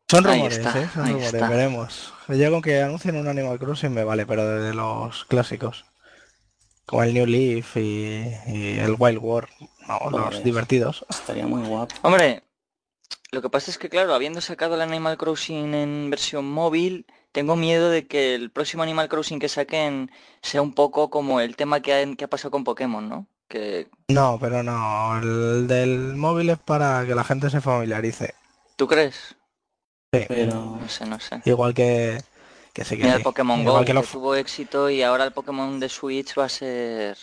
Son rumores, está, ¿eh? Son rumores, está. veremos. Yo con que anuncien un Animal Crossing me vale, pero de los clásicos. Como el New Leaf y, y el Wild War. Vamos, los divertidos. Estaría muy guapo. Hombre, lo que pasa es que, claro, habiendo sacado el Animal Crossing en versión móvil, tengo miedo de que el próximo Animal Crossing que saquen sea un poco como el tema que ha, que ha pasado con Pokémon, ¿no? Que, No, pero no. El del móvil es para que la gente se familiarice. ¿tú crees? Sí. Pero No sé, no sé. Igual que, que que Mira sí. el Pokémon Igual Go, que que, lo- tuvo éxito y ahora el Pokémon de Switch va a ser...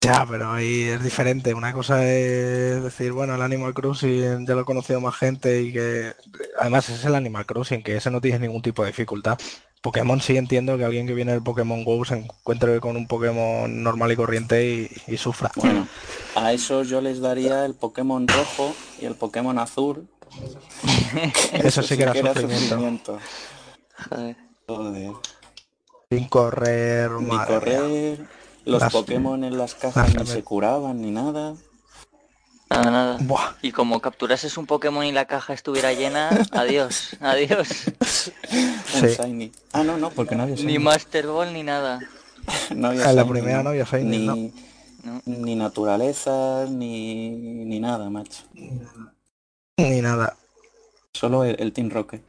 Ya, pero ahí es diferente. Una cosa es decir, bueno, el Animal Crossing ya lo ha conocido más gente y que además es el Animal Crossing, que ese no tiene ningún tipo de dificultad. Pokémon sí entiendo que alguien que viene del Pokémon Go se encuentre con un Pokémon normal y corriente y, y sufra. bueno, a eso yo les daría el Pokémon rojo y el Pokémon azul. Eso sí que era sufrimiento. Joder. Joder. Sin correr, Ni madre mía. correr, los Las- Pokémon en las cajas ni se curaban ni nada. Nada, nada. Buah, Y como capturases un Pokémon y la caja estuviera llena, adiós, adiós. Un Sí. Shiny. Ah, no, no, porque no había Shiny. Ni Master Ball ni nada. No había En la primera no había Shiny, ni, ¿no? No. ni naturaleza, ni, ni nada, macho. ni nada. Solo el, el Team Rocket.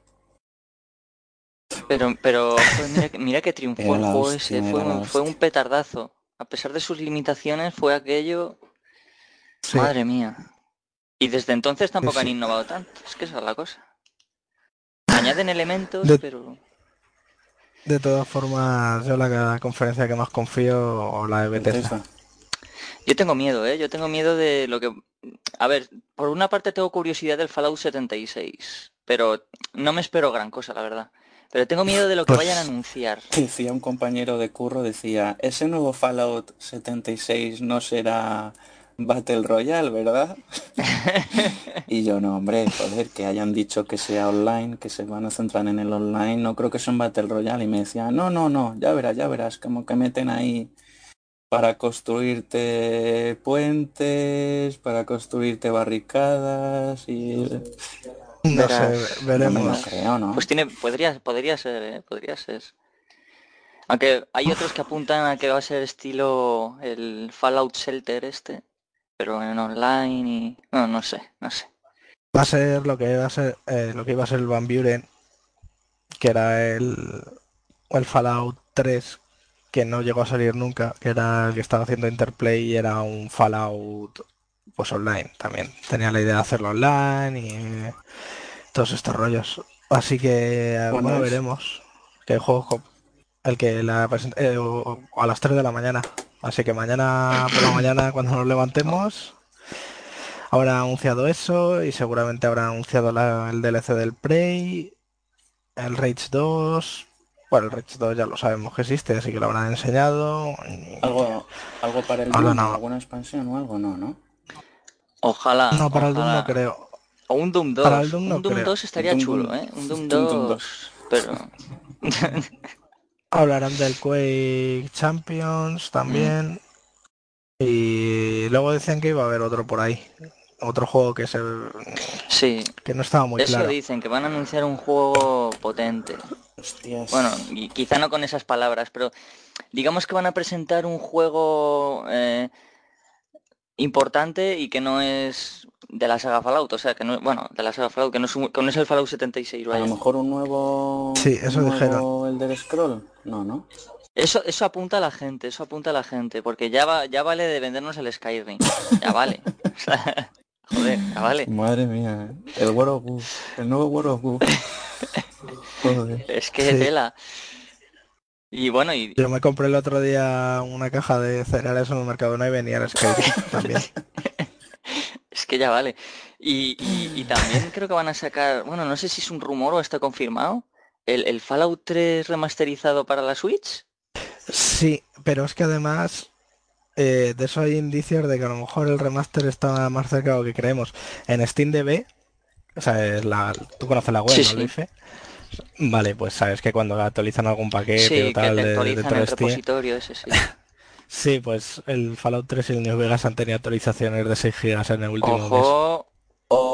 Pero, pero joder, mira, que- mira que triunfó el juego hostia, ese, fue, un- fue un petardazo. A pesar de sus limitaciones, fue aquello, Sí. madre mía. Y desde entonces tampoco han innovado tanto, es que esa es la cosa. Añaden elementos, De- pero... De todas formas, yo la, conferencia que más confío o la de. Bethesda. Yo tengo miedo, ¿eh? Yo tengo miedo de lo que... A ver, por una parte tengo curiosidad del Fallout 76, pero no me espero gran cosa, la verdad. Pero tengo miedo de lo que Pues- vayan a anunciar. Decía un compañero de curro, decía, ese nuevo Fallout 76 no será Battle Royale, ¿verdad? y yo, no, hombre, joder, que hayan dicho que sea online, que se van a centrar en el online, no creo que sea un Battle Royale. Y me decía, no, no, no, ya verás, ya verás, como que meten ahí para construirte puentes, para construirte barricadas y... No Verás, sé, No veremos. creo, ¿no? Pues tiene, podría, podría ser, ¿eh? Podría ser. Aunque hay otros que apuntan a que va a ser estilo el Fallout Shelter este, pero en online y... No, no sé, no sé. Va a ser lo que va a ser eh, lo que iba a ser el Van Buren, que era el, el Fallout 3 que no llegó a salir nunca, que era el que estaba haciendo Interplay y era un Fallout pues online también. Tenía la idea de hacerlo online y todos estos rollos. Así que bueno, veremos. Que juego el que la eh, a las 3 de la mañana. Así que mañana por la mañana cuando nos levantemos habrá anunciado eso y seguramente habrá anunciado el DLC del Prey, el Rage 2. Bueno, el Rage 2 ya lo sabemos que existe, así que lo habrán enseñado. ¿Algo, algo para el Doom, alguna expansión o algo? No, ¿no? Ojalá. No, para el Doom no creo. O un Doom 2. Para el Doom un Doom 2 estaría chulo, ¿eh? Un Doom 2, pero... Hablarán del Quake Champions también. Y luego decían que iba a haber otro por ahí. Otro juego que se... Sí. Que no estaba muy Eso claro. dicen, que van a anunciar un juego potente. Bueno, y quizá no con esas palabras, pero digamos que van a presentar un juego eh, importante y que no es de la saga Fallout, o sea, que no, bueno, de la saga Fallout, que no es, el Fallout 76, A lo mejor un nuevo... Sí, eso nuevo el del Scroll, no, ¿no? Eso, eso apunta a la gente, eso apunta a la gente, porque ya va, ya vale de vendernos el Skyrim, ya vale. joder, ya vale. Madre mía, ¿eh? el World of el nuevo World of Goo. Es que tela. Y bueno, y... Yo me compré el otro día una caja de cereales en el mercado no y venía el Skyrim también. es que ya vale. Y, y, también creo que van a sacar, bueno, no sé si es un rumor o está confirmado, el, el Fallout 3 remasterizado para la Switch. Sí, pero es que además eh, de eso hay indicios de que a lo mejor el remaster está más cerca de lo que creemos. En SteamDB, o sea, es la, tú conoces la web, ¿no, sí. Vale, pues sabes que cuando actualizan algún paquete o tal de, de, el repositorio ese, sí. sí, pues el Fallout 3 y el New Vegas han tenido actualizaciones de 6 GB en el último ojo,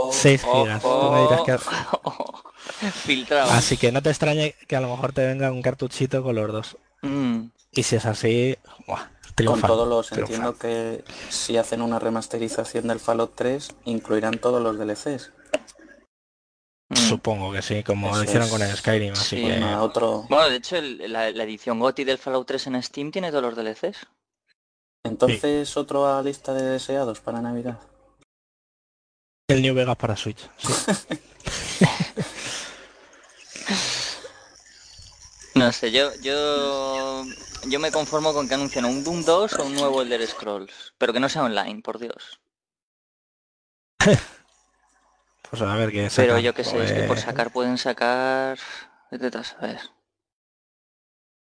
mes. 6 GB. Tú me dirás que... Filtrado. Así que no te extrañe que a lo mejor te venga un cartuchito con los dos. Mm. Y si es así, buah, con todos los entiendo que si hacen una remasterización del Fallout 3 incluirán todos los DLCs. Mm. Supongo que sí, como lo hicieron con el Skyrim, así que... otro... Bueno, de hecho, la, edición GOTI del Fallout 3 en Steam tiene todos los DLCs. Entonces, otro a lista de deseados para Navidad. El New Vegas para Switch, no sé, yo, yo, yo me conformo con que anuncien un Doom 2 o un nuevo Elder Scrolls, pero que no sea online, por Dios. Pues a ver qué Pero yo que sé, es que por sacar pueden sacar... ¿Qué te a ver?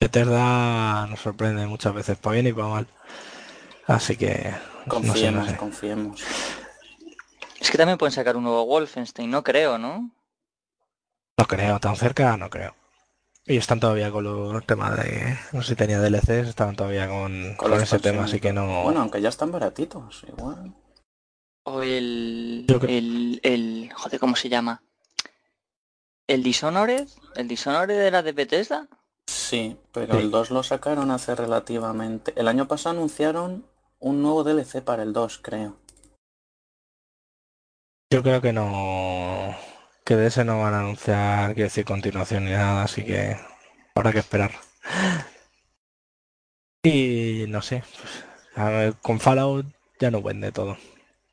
Bethesda nos sorprende muchas veces, para bien y para mal. Así que... Confiemos, confiemos. Es que también pueden sacar un nuevo Wolfenstein, no creo, ¿no? No creo, tan cerca no creo. Y están todavía con los temas de... No sé si tenía DLCs, estaban todavía con, con, ese tema, así que no... Bueno, aunque ya están baratitos, igual. O el, el, el... Joder, ¿cómo se llama? ¿El Dishonored? ¿El Dishonored era de Bethesda? Sí, pero el 2 lo sacaron hace relativamente... El año pasado anunciaron un nuevo DLC para el 2, creo. Yo creo que no... Que de ese no van a anunciar, quiero decir, continuación ni nada, así que habrá que esperar. Y no sé, pues, con Fallout ya no vende todo.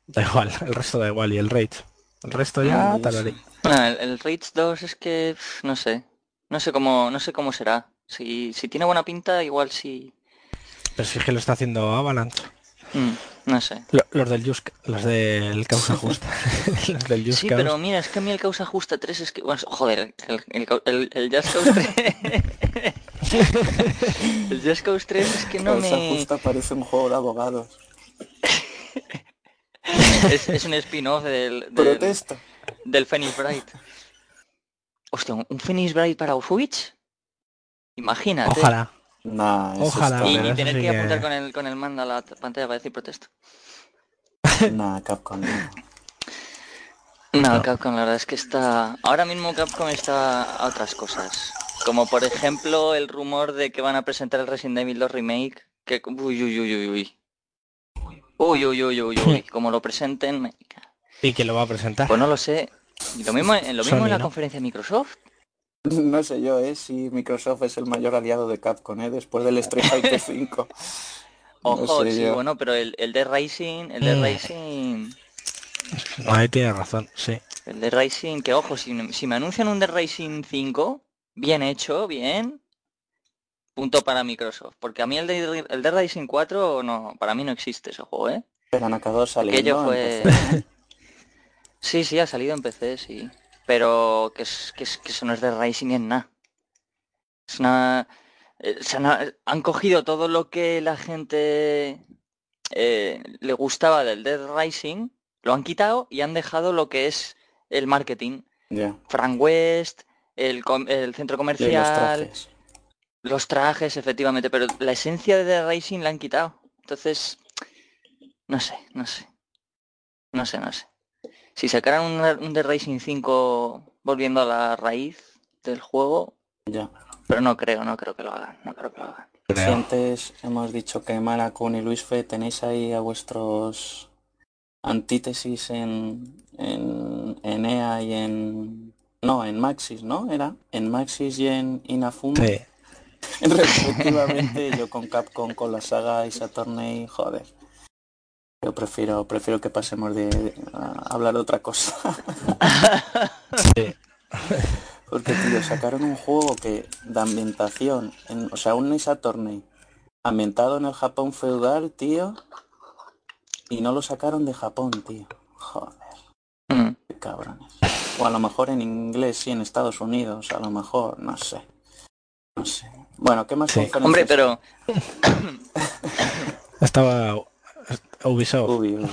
Da igual, el resto da igual. Y el Rage. El resto ya ah, tal el, el, Rage 2 es que no sé. No sé cómo, no sé cómo será. Si, si tiene buena pinta, igual sí. Pero si es que lo está haciendo Avalanche. Mm, no sé. Los del Just, los del causa justa. los del Just sí, pero mira, es que a mí el causa justa 3 es que. Bueno, joder, el, el, el, Just Cause 3. el Just Cause 3 es que no causa me. justa parece un juego de abogados. Es, un spin-off del, del, del Phoenix Bright. Hostia, ¿un Phoenix Bright para Switch? Imagínate. Ojalá. Ojalá. Y, tener que, apuntar con el, con el mando a la pantalla para decir protesto. Nah, Capcom. No, Capcom la verdad es que está... Ahora mismo Capcom está a otras cosas. Como por ejemplo el rumor de que van a presentar el Resident Evil 2 Remake. Que... Uy, uy, uy, uy, uy. Uy, uy, uy, uy, uy. Como lo presenten... ¿Y quién lo va a presentar? Pues no lo sé. Y lo mismo, lo mismo en la conferencia de Microsoft. No sé yo, ¿eh? Si Microsoft es el mayor aliado de Capcom, ¿eh? Después del Street Fighter 5. Ojo, sí, bueno, pero el, el de Racing, el de Mm. Racing, Ahí tiene razón, sí. el de Racing, que ojo, si, si me anuncian un de Racing 5, bien hecho, bien, punto para Microsoft. Porque a mí el de, el de Racing 4, no, para mí no existe ese juego, ¿eh? Pero. Aquello en fue... Sí, sí, ha salido en PC, sí. Pero que, es, que, es- que eso no es de Racing en nada. Es una... eh, se han, han cogido todo lo que la gente eh, le gustaba del Dead Rising, lo han quitado y han dejado lo que es el marketing. Ya. Frank West, el, com- el centro los comercial, trajes. Los trajes, efectivamente, pero la esencia de Dead Rising la han quitado. Entonces, no sé, no sé. No sé, no sé. Si sacaran un, un Dead Racing 5 volviendo a la raíz del juego, Ya. pero no creo, no creo que lo hagan, no creo que lo hagan. Si antes hemos dicho que Malakun y Luis Fe tenéis ahí a vuestros antítesis en, en, en EA y en... No, en Maxis, ¿no? Era en Maxis y en Inafuma. Sí. Respectivamente, yo con Capcom, con la saga Isa Attorney, joder. Yo prefiero, prefiero que pasemos de, de- a hablar de otra cosa. Sí. Porque, tío, sacaron un juego que de ambientación, en, o sea, un Attorney ambientado en el Japón feudal, tío, y no lo sacaron de Japón, tío. Joder, Mm. qué cabrones. O a lo mejor en inglés, sí, en Estados Unidos, a lo mejor, no sé. No sé. Bueno, ¿qué más Sí. conferencias? Hombre, pero Estaba Ubisoft. Ubi, Ubi.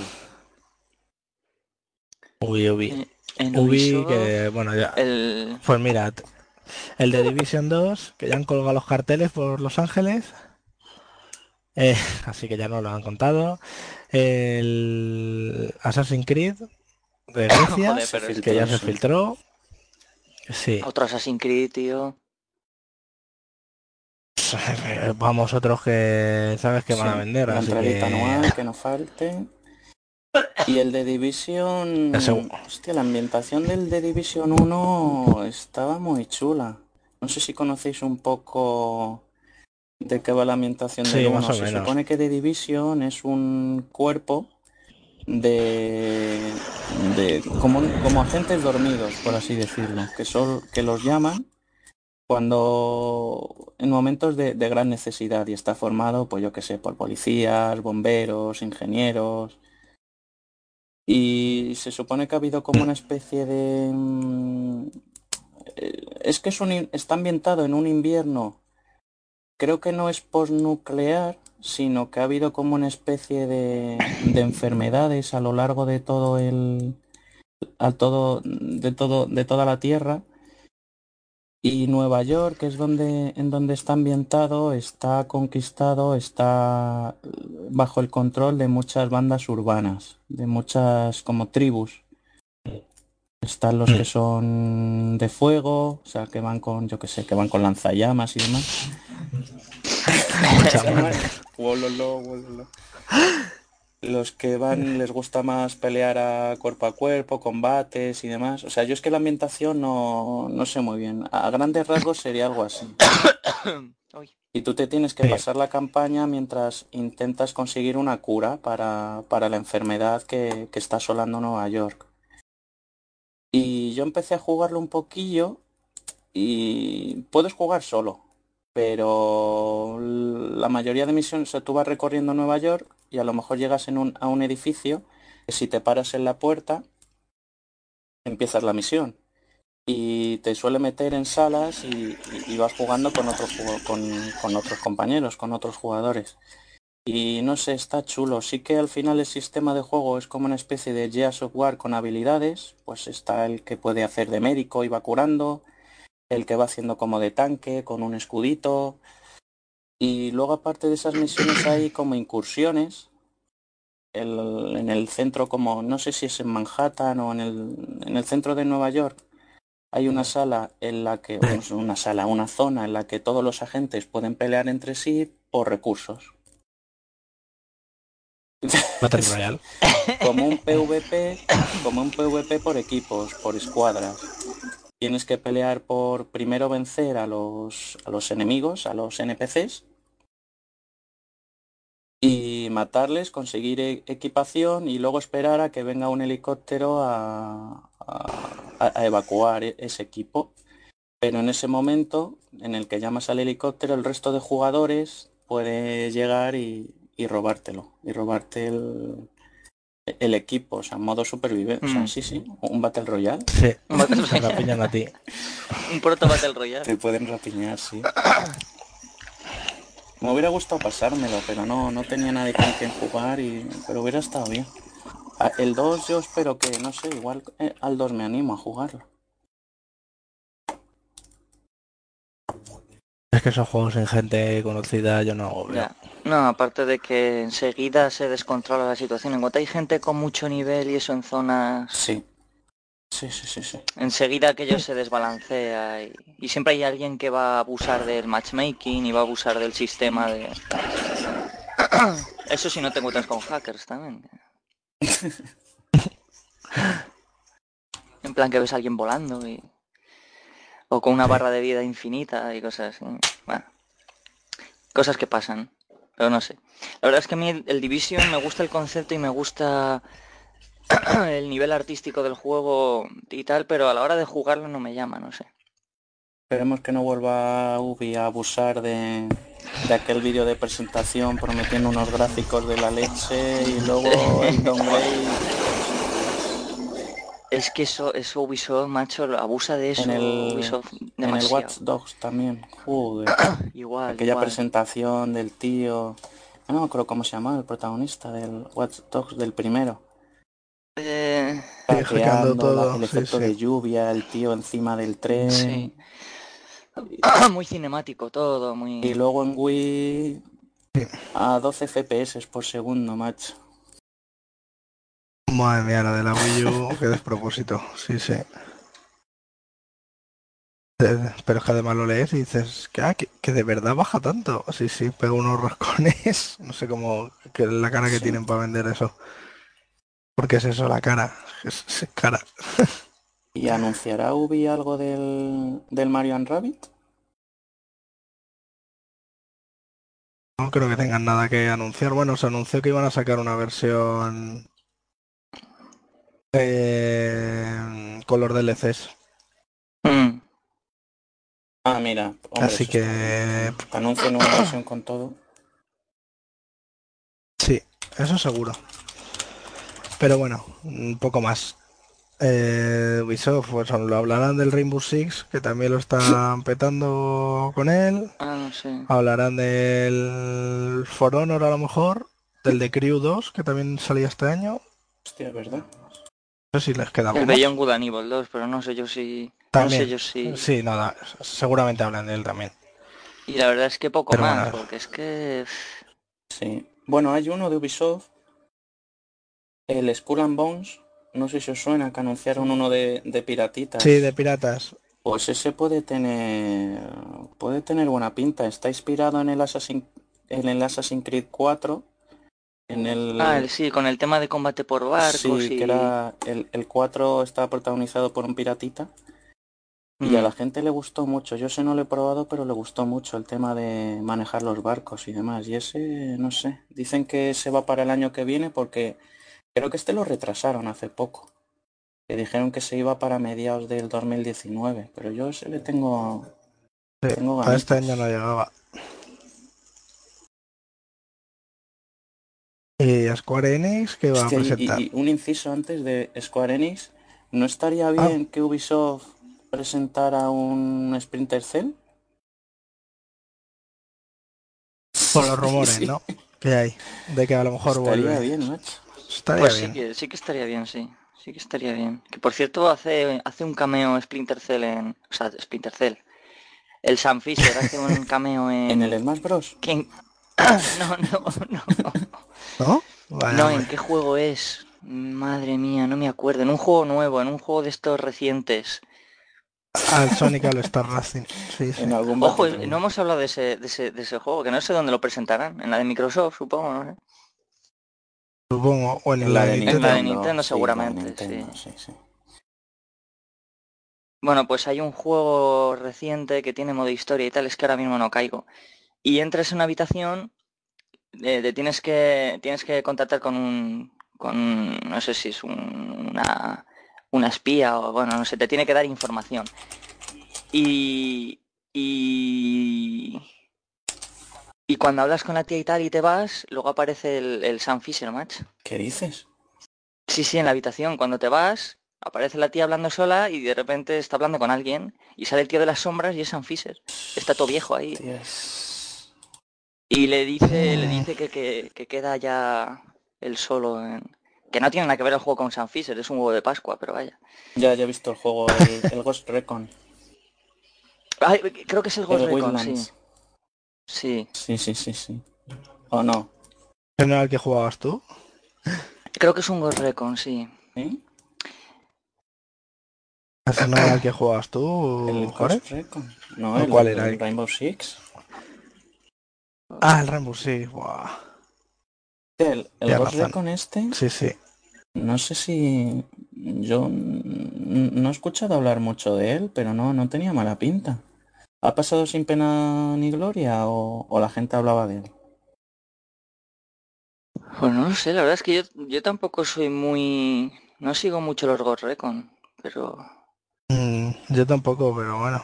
Ubi, Ubi. en Ubi, Ubisoft, que bueno, ya. el... Pues mirad, el de Division 2, que ya han colgado los carteles por Los Ángeles. Eh, así que ya no lo han contado. El Assassin's Creed de Grecia, Joder, pero es que ya se filtró. Sí, otro Assassin's Creed, tío. vamos otros que sabes que van a vender, La así que anual, que no falte. Y el de Division... Hostia, la ambientación del de Division 1 estaba muy chula. No sé si conocéis un poco de qué va la ambientación Sí, del 1. más o Se menos. supone que The Division es un cuerpo de, de como, como agentes dormidos, por así decirlo, que son que los llaman cuando en momentos de, gran necesidad y está formado, pues yo qué sé, por policías, bomberos, ingenieros. Y se supone que ha habido como una especie de... mm, eh, Es que es un está ambientado en un invierno, creo que no es postnuclear, sino que ha habido como una especie de, de enfermedades a lo largo de todo el... A todo, de todo, de toda la Tierra. Y Nueva York, que es donde, en donde está ambientado, está conquistado, está bajo el control de muchas bandas urbanas, de muchas como tribus. Están los que son de fuego, o sea, que van con, yo que sé, que van con lanzallamas y demás. Los que van, les gusta más pelear a cuerpo a cuerpo, combates y demás. O sea, yo es que la ambientación no, no sé muy bien. A grandes rasgos sería algo así. Y tú te tienes que Sí. pasar la campaña mientras intentas conseguir una cura para, para la enfermedad que, que está asolando Nueva York. Y yo empecé a jugarlo un poquillo y puedes jugar solo, pero la mayoría de misiones, o sea, tú vas recorriendo Nueva York y a lo mejor llegas en un, a un edificio que si te paras en la puerta empiezas la misión y te suele meter en salas y, vas jugando con jugo- con, con otros compañeros, con otros jugadores. Y no sé, está chulo. Sí que al final el sistema de juego es como una especie de Gears of War con habilidades. Pues está el que puede hacer de médico y va curando, el que va haciendo como de tanque con un escudito. Y luego aparte de esas misiones hay como incursiones. El- en el centro como, no sé si es en Manhattan o en el, en el centro de Nueva York. Hay una sala en la que, bueno, es una sala, una zona en la que todos los agentes pueden pelear entre sí por recursos. Como un PvP, como un PvP por equipos, por escuadras. Tienes que pelear por primero vencer a los, a los enemigos, a los NPCs, y matarles, conseguir e- equipación y luego esperar a que venga un helicóptero a, a- a evacuar e- ese equipo. Pero en ese momento en el que llamas al helicóptero, el resto de jugadores puede llegar y, y robártelo, y robarte el, el equipo, o sea, modo supervivencia. O sea, Mm. sí, sí, un Battle Royale. Sí, Un Battle Royale. pillan a ti. Un proto Battle Royale. Te pueden rapiñar, sí. Me hubiera gustado pasármelo, pero no, no tenía nadie con quien jugar y. Pero hubiera estado bien. Ah, El 2 yo espero que, no sé, igual eh, al 2 me animo a jugarlo. Es que esos juegos sin gente conocida yo no hago. Ya. No, aparte de que enseguida se descontrola la situación. En cuanto hay gente con mucho nivel y eso en zonas, Sí. Sí, sí, sí, sí. enseguida aquello se desbalancea y, y siempre hay alguien que va a abusar del matchmaking y va a abusar del sistema de... Eso si no te encuentras con hackers también. En plan que ves a alguien volando y... O con una barra de vida infinita y cosas así. Bueno. Cosas que pasan. Pero no sé. La verdad es que a mí el, Division me gusta el concepto y me gusta el nivel artístico del juego y tal, pero a la hora de jugarlo no me llama, no sé. Esperemos que no vuelva Ubi a abusar de, de aquel vídeo de presentación prometiendo unos gráficos de la leche y luego el downgrade Es que eso, eso Ubisoft, macho, lo- abusa de eso. en el, Ubisoft en el. Watch Dogs también. Joder. Igual, Aquella igual. presentación del tío. No me acuerdo cómo se llamaba el protagonista del Watch Dogs del primero. Eh, todo, la- el efecto sí. de lluvia, el tío encima del tren. sí. muy cinemático todo, muy... Y luego en Wii a 12 FPS por segundo, macho. Madre mía, la de la Wii U, qué despropósito. Sí, sí. Eh, Pero es que además lo lees y dices que, ah, que, que de verdad baja tanto. Sí, sí, pega unos roscones. No sé cómo, que es la cara que Sí. tienen para vender eso. Porque es eso, la cara. Es, es cara. ¿Y anunciará Ubi algo del, del Mario and Rabbit? No creo que tengan nada que anunciar. Bueno, se anunció que iban a sacar una versión eh, con los DLCs. Mm. Ah, mira. hombre, Así que está una versión con todo. sí, eso seguro. Pero bueno, un poco más. Eh, Ubisoft, pues lo hablarán del Rainbow Six, que también lo están petando con él. Ah, no sé. Hablarán del For Honor a lo mejor, del de Crew 2, que también salía este año. Hostia, ¿verdad? No sé si les queda El más. Beyond Good and Evil 2, pero no sé yo si... También. No sé yo si... Sí, nada, seguramente hablan de él también. Y la verdad es que poco Pero más, bueno. porque es que... Sí. Bueno, hay uno de Ubisoft. El Skull and Bones. No sé si os suena, que anunciaron uno de, de piratitas. Sí, de piratas. Pues ese puede tener puede tener buena pinta. Está inspirado en el Assassin en el Assassin's Creed 4. En el Ah, el- sí, con el tema de combate por barcos sí, y... que era el, el 4 está protagonizado por un piratita y a la gente le gustó mucho. Yo ese no lo he probado, pero le gustó mucho el tema de manejar los barcos y demás. Y ese, no sé, dicen que se va para el año que viene porque creo que este lo retrasaron hace poco. Que dijeron que se iba para mediados del 2019, pero yo ese le tengo Sí, Tengo a este año no llegaba. Y a Square Enix, que va a y- presentar? y, un inciso antes de Square Enix, ¿no estaría Ah. bien que Ubisoft presentara un Splinter Cell? Por los rumores, Sí. ¿no? Que hay. De que a lo mejor Estaría vuelve. bien, macho. Estaría Pues sí que, sí que estaría bien, sí. Sí que estaría bien. Que por cierto hace, hace un cameo Splinter Cell en... O sea, Splinter Cell. El Sam Fisher hace un cameo en... ¿En el Smash Bros? ¿Quién? No, no, no. ¿No? No. ¿en qué juego es? Madre mía, no me acuerdo. En un juego nuevo, en un juego de estos recientes. Al Sonic All Star Racing. Sí, sí. En algún Ojo, no hemos hablado de ese, de ese, de ese juego, que no sé dónde lo presentarán. En la de Microsoft, supongo, no sé. Supongo. O en, En la la de de Nintendo. la de Nintendo, sí, seguramente, de Nintendo, sí. sí, sí. Bueno, pues hay un juego reciente que tiene modo historia y tal, es que ahora mismo no caigo. Y entras en una habitación, eh, te tienes que tienes que contactar con un con no sé si es un- una una espía o bueno, no sé, te tiene que dar información. Y y y cuando hablas con la tía y tal y te vas, luego aparece el, el Sam Fisher, match. ¿Qué dices? Sí, sí, en la habitación. Cuando te vas, aparece la tía hablando sola y de repente está hablando con alguien y sale el tío de las sombras y es Sam Fisher. Está todo viejo ahí. Dios. Y le dice, le dice que, que, que queda ya él solo en... Que no tiene nada que ver el juego con Sam Fisher, es un huevo de Pascua, pero vaya. Ya, ya he visto el juego, el, el Ghost Recon. Ay, creo que es el Ghost El Recon, sí. Sí. Sí, sí, sí, sí. ¿O no? ¿Ese no era el que jugabas tú? Creo que es un Ghost Recon, sí. ¿Sí? ¿Ese no era el que jugabas tú, ¿El Jorge? Ghost Recon? No, ¿O el, cuál era? el Rainbow Six. Ah, el Rainbow, sí. Buah. El, el razón. Recon este, Sí, sí. no sé si... Yo no he escuchado hablar mucho de él, pero no, no tenía mala pinta. ¿Ha pasado sin pena ni gloria o, o la gente hablaba de él? Pues no lo sé, la verdad es que yo, yo tampoco soy muy... No sigo mucho los Ghost Recon, pero... Mm, yo tampoco, pero bueno.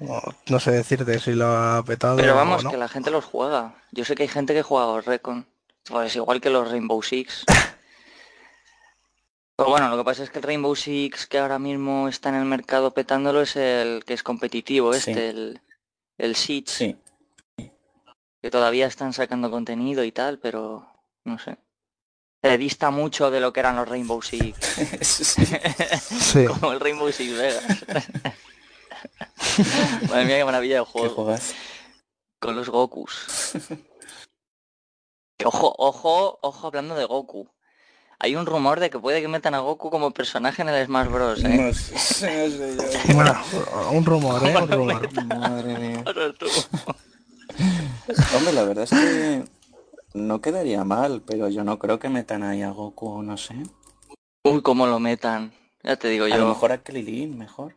No, sé decirte si lo ha petado Pero o vamos, no. que la gente los juega. Yo sé que hay gente que juega Ghost Recon. Pues igual que los Rainbow Six. Pero bueno, lo que pasa es que el Rainbow Six que ahora mismo está en el mercado petándolo es el que es competitivo, Sí. este, el, el Siege, Sí. que todavía están sacando contenido y tal, pero no sé. Se dista mucho de lo que eran los Rainbow Six. Sí. Como el Rainbow Six Vegas. Madre mía, qué maravilla de ¿Qué juego. juegas? Con los Gokus. Que Ojo, ojo, ojo hablando de Goku. Hay un rumor de que puede que metan a Goku como personaje en el Smash Bros. ¿eh? No sé, no sé yo. Bueno, un rumor, ¿eh? Un rumor. Madre mía. Hombre, la verdad es que no quedaría mal, pero yo no creo que metan ahí a Goku, no sé. Uy, cómo lo metan. Ya te digo A lo yo. mejor a Krilin, mejor.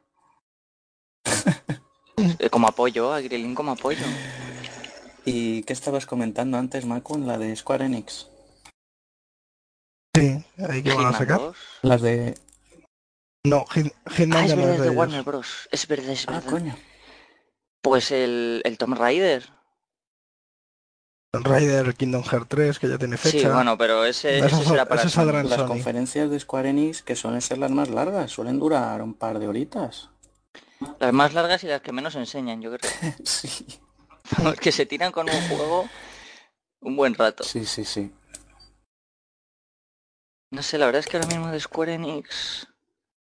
eh, Como apoyo, a Krilin como apoyo. ¿Y qué estabas comentando antes, Makun? La de Square Enix. Sí, ahí que van a sacar. 2. Las de... No, Hit- Hitman Ah, es no verdad, es de. Warner Bros. Es verdad, es Ah, verdad. coño. Pues el, el Tomb Raider. Raider Kingdom Hearts 3, que ya tiene fecha. Sí, bueno, pero ese, ese será para Las Sony. conferencias de Square Enix, que suelen ser las más largas, suelen durar un par de horitas. Las más largas y las que menos enseñan, yo creo. Sí. Vamos, que se tiran con un juego un buen rato. Sí, sí, sí. No sé, la verdad es que ahora mismo de Square Enix...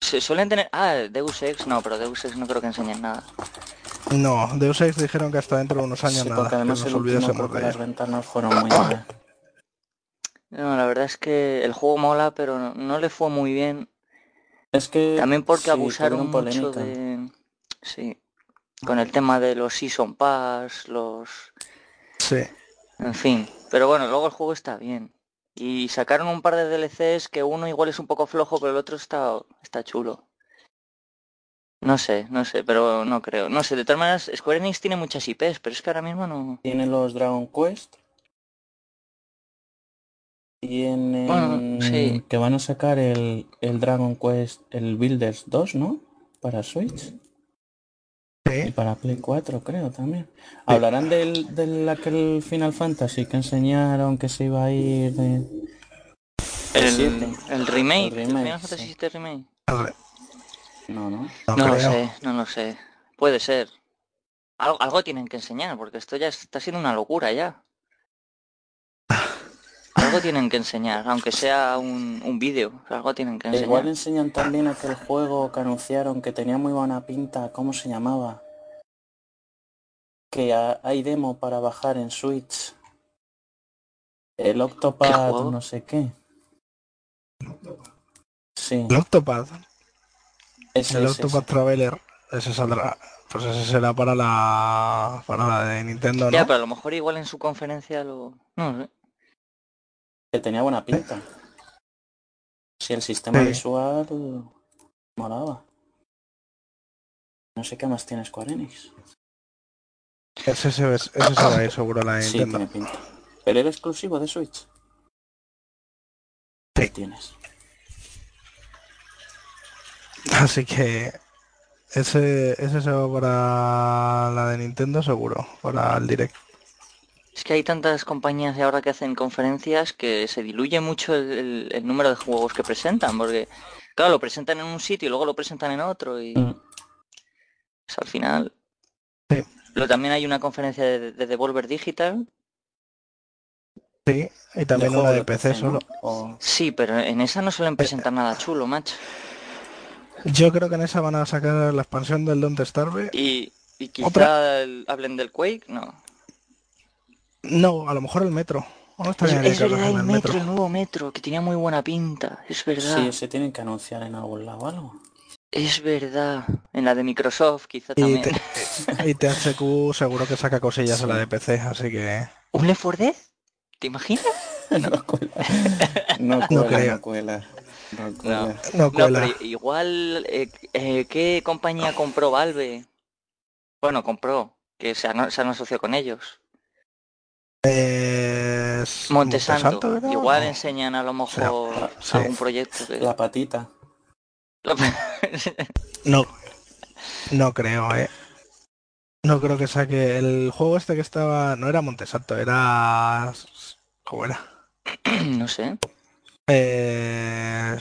Se suelen tener... Ah, Deus Ex, no, pero Deus Ex no creo que enseñen nada. No, Deus Ex dijeron que hasta dentro de unos años Sí, nada. porque Que además nos olvidásemos que de las ventanas fueron muy malas. No, la verdad es que el juego mola, pero no, no le fue muy bien. Es que... También porque sí, abusaron mucho de... Sí. Con el tema de los Season Pass, los... Sí. En fin. Pero bueno, luego el juego está bien. Y sacaron un par de DLCs que uno igual es un poco flojo, pero el otro está, está chulo. No sé, no sé, pero no creo. No sé, de todas maneras, Square Enix tiene muchas IPs, pero es que ahora mismo no... Tiene los Dragon Quest. Tienen Bueno, sí. que van a sacar el, el Dragon Quest, el Builders 2, ¿no? Para Switch y para Play 4, creo también. Hablarán del, del aquel Final Fantasy que enseñaron que se iba a ir de... El, el remake, El el remake, Final Fantasy sí. Remake. No, no. No, No lo sé, no lo sé. Puede ser. Algo, algo tienen que enseñar, porque esto ya está siendo una locura ya. Algo tienen que enseñar, aunque sea un, un vídeo. Algo tienen que E Igual enseñar. enseñan también aquel juego que anunciaron que tenía muy buena pinta. ¿Cómo se llamaba? Que ha- hay demo para bajar en Switch. El ¿Qué Octopad, no sé qué. Sí, El Octopad. ese, El ese, Octopad ese. Traveler. Ese saldrá. Pues ese será para la. Para la de Nintendo, Ya, ¿no? pero a lo mejor igual en su conferencia lo... No sé. Que tenía buena pinta. Si el sistema Sí. visual molaba. No sé qué más tiene Square Enix. Ese se, ese se va a ir seguro a la Sí, Nintendo. tiene pinta. ¿Pero era exclusivo de Switch? ¿Qué Sí. tienes? Así que ese, ese se va para la de Nintendo seguro, para el Direct. Es que hay tantas compañías de ahora que hacen conferencias que se diluye mucho el, el- el número de juegos que presentan, porque claro, lo presentan en un sitio y luego lo presentan en otro y Mm. pues, al final. Sí. Luego también hay una conferencia de, de Devolver Digital. Sí, y también una de PC solo. O- Sí, pero en esa no suelen presentar nada chulo, macho. Yo creo que en esa van a sacar la expansión del Don't Starve. Y, y quizá el- hablen del Quake, no. No, a lo mejor el metro. O no Es, es verdad, el del metro, el nuevo metro, que tenía muy buena pinta. Es verdad. Sí, se tienen que anunciar en algún lado algo. Es verdad. En la de Microsoft quizá Y, también. te- y THQ seguro que saca cosillas en la de PC, así que... ¿Un Left 4 Dead? ¿Te imaginas? no cuela. No No cuela, creo. no cuela. No cuela. No No, cuela. pero igual, eh, eh, ¿qué compañía compró Valve? Bueno, compró, que se han, se han asociado con ellos. Es... Montesanto. Igual No. enseñan a lo mejor sí. algún proyecto que... La patita. No, no creo, eh. No creo que saque el juego este que estaba. No era Montesanto, era. ¿Cómo era? no sé. Eh...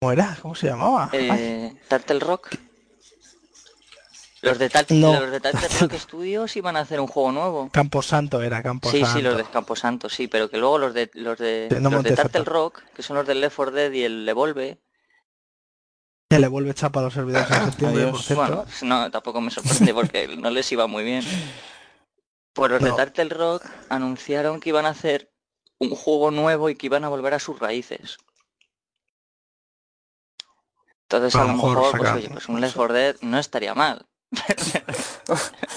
¿Cómo era? ¿Cómo se llamaba? Eh, Turtle Rock. Los de, Tar- No. los de Studios iban a hacer un juego nuevo. Camposanto era, Camposanto. Sí, sí, los de Camposanto, sí, pero que luego los de los de, no los de. Turtle Rock, que son los del Left 4 Dead y el Evolve, Que le vuelve chapa a los servidores en septiembre, Adiós. por cierto. bueno, no, tampoco me sorprende porque no les iba muy bien. Pues los No. de Turtle Rock anunciaron que iban a hacer un juego nuevo y que iban a volver a sus raíces. Entonces A a lo mejor mejor, pues, oye, pues un Left 4 Dead no estaría mal.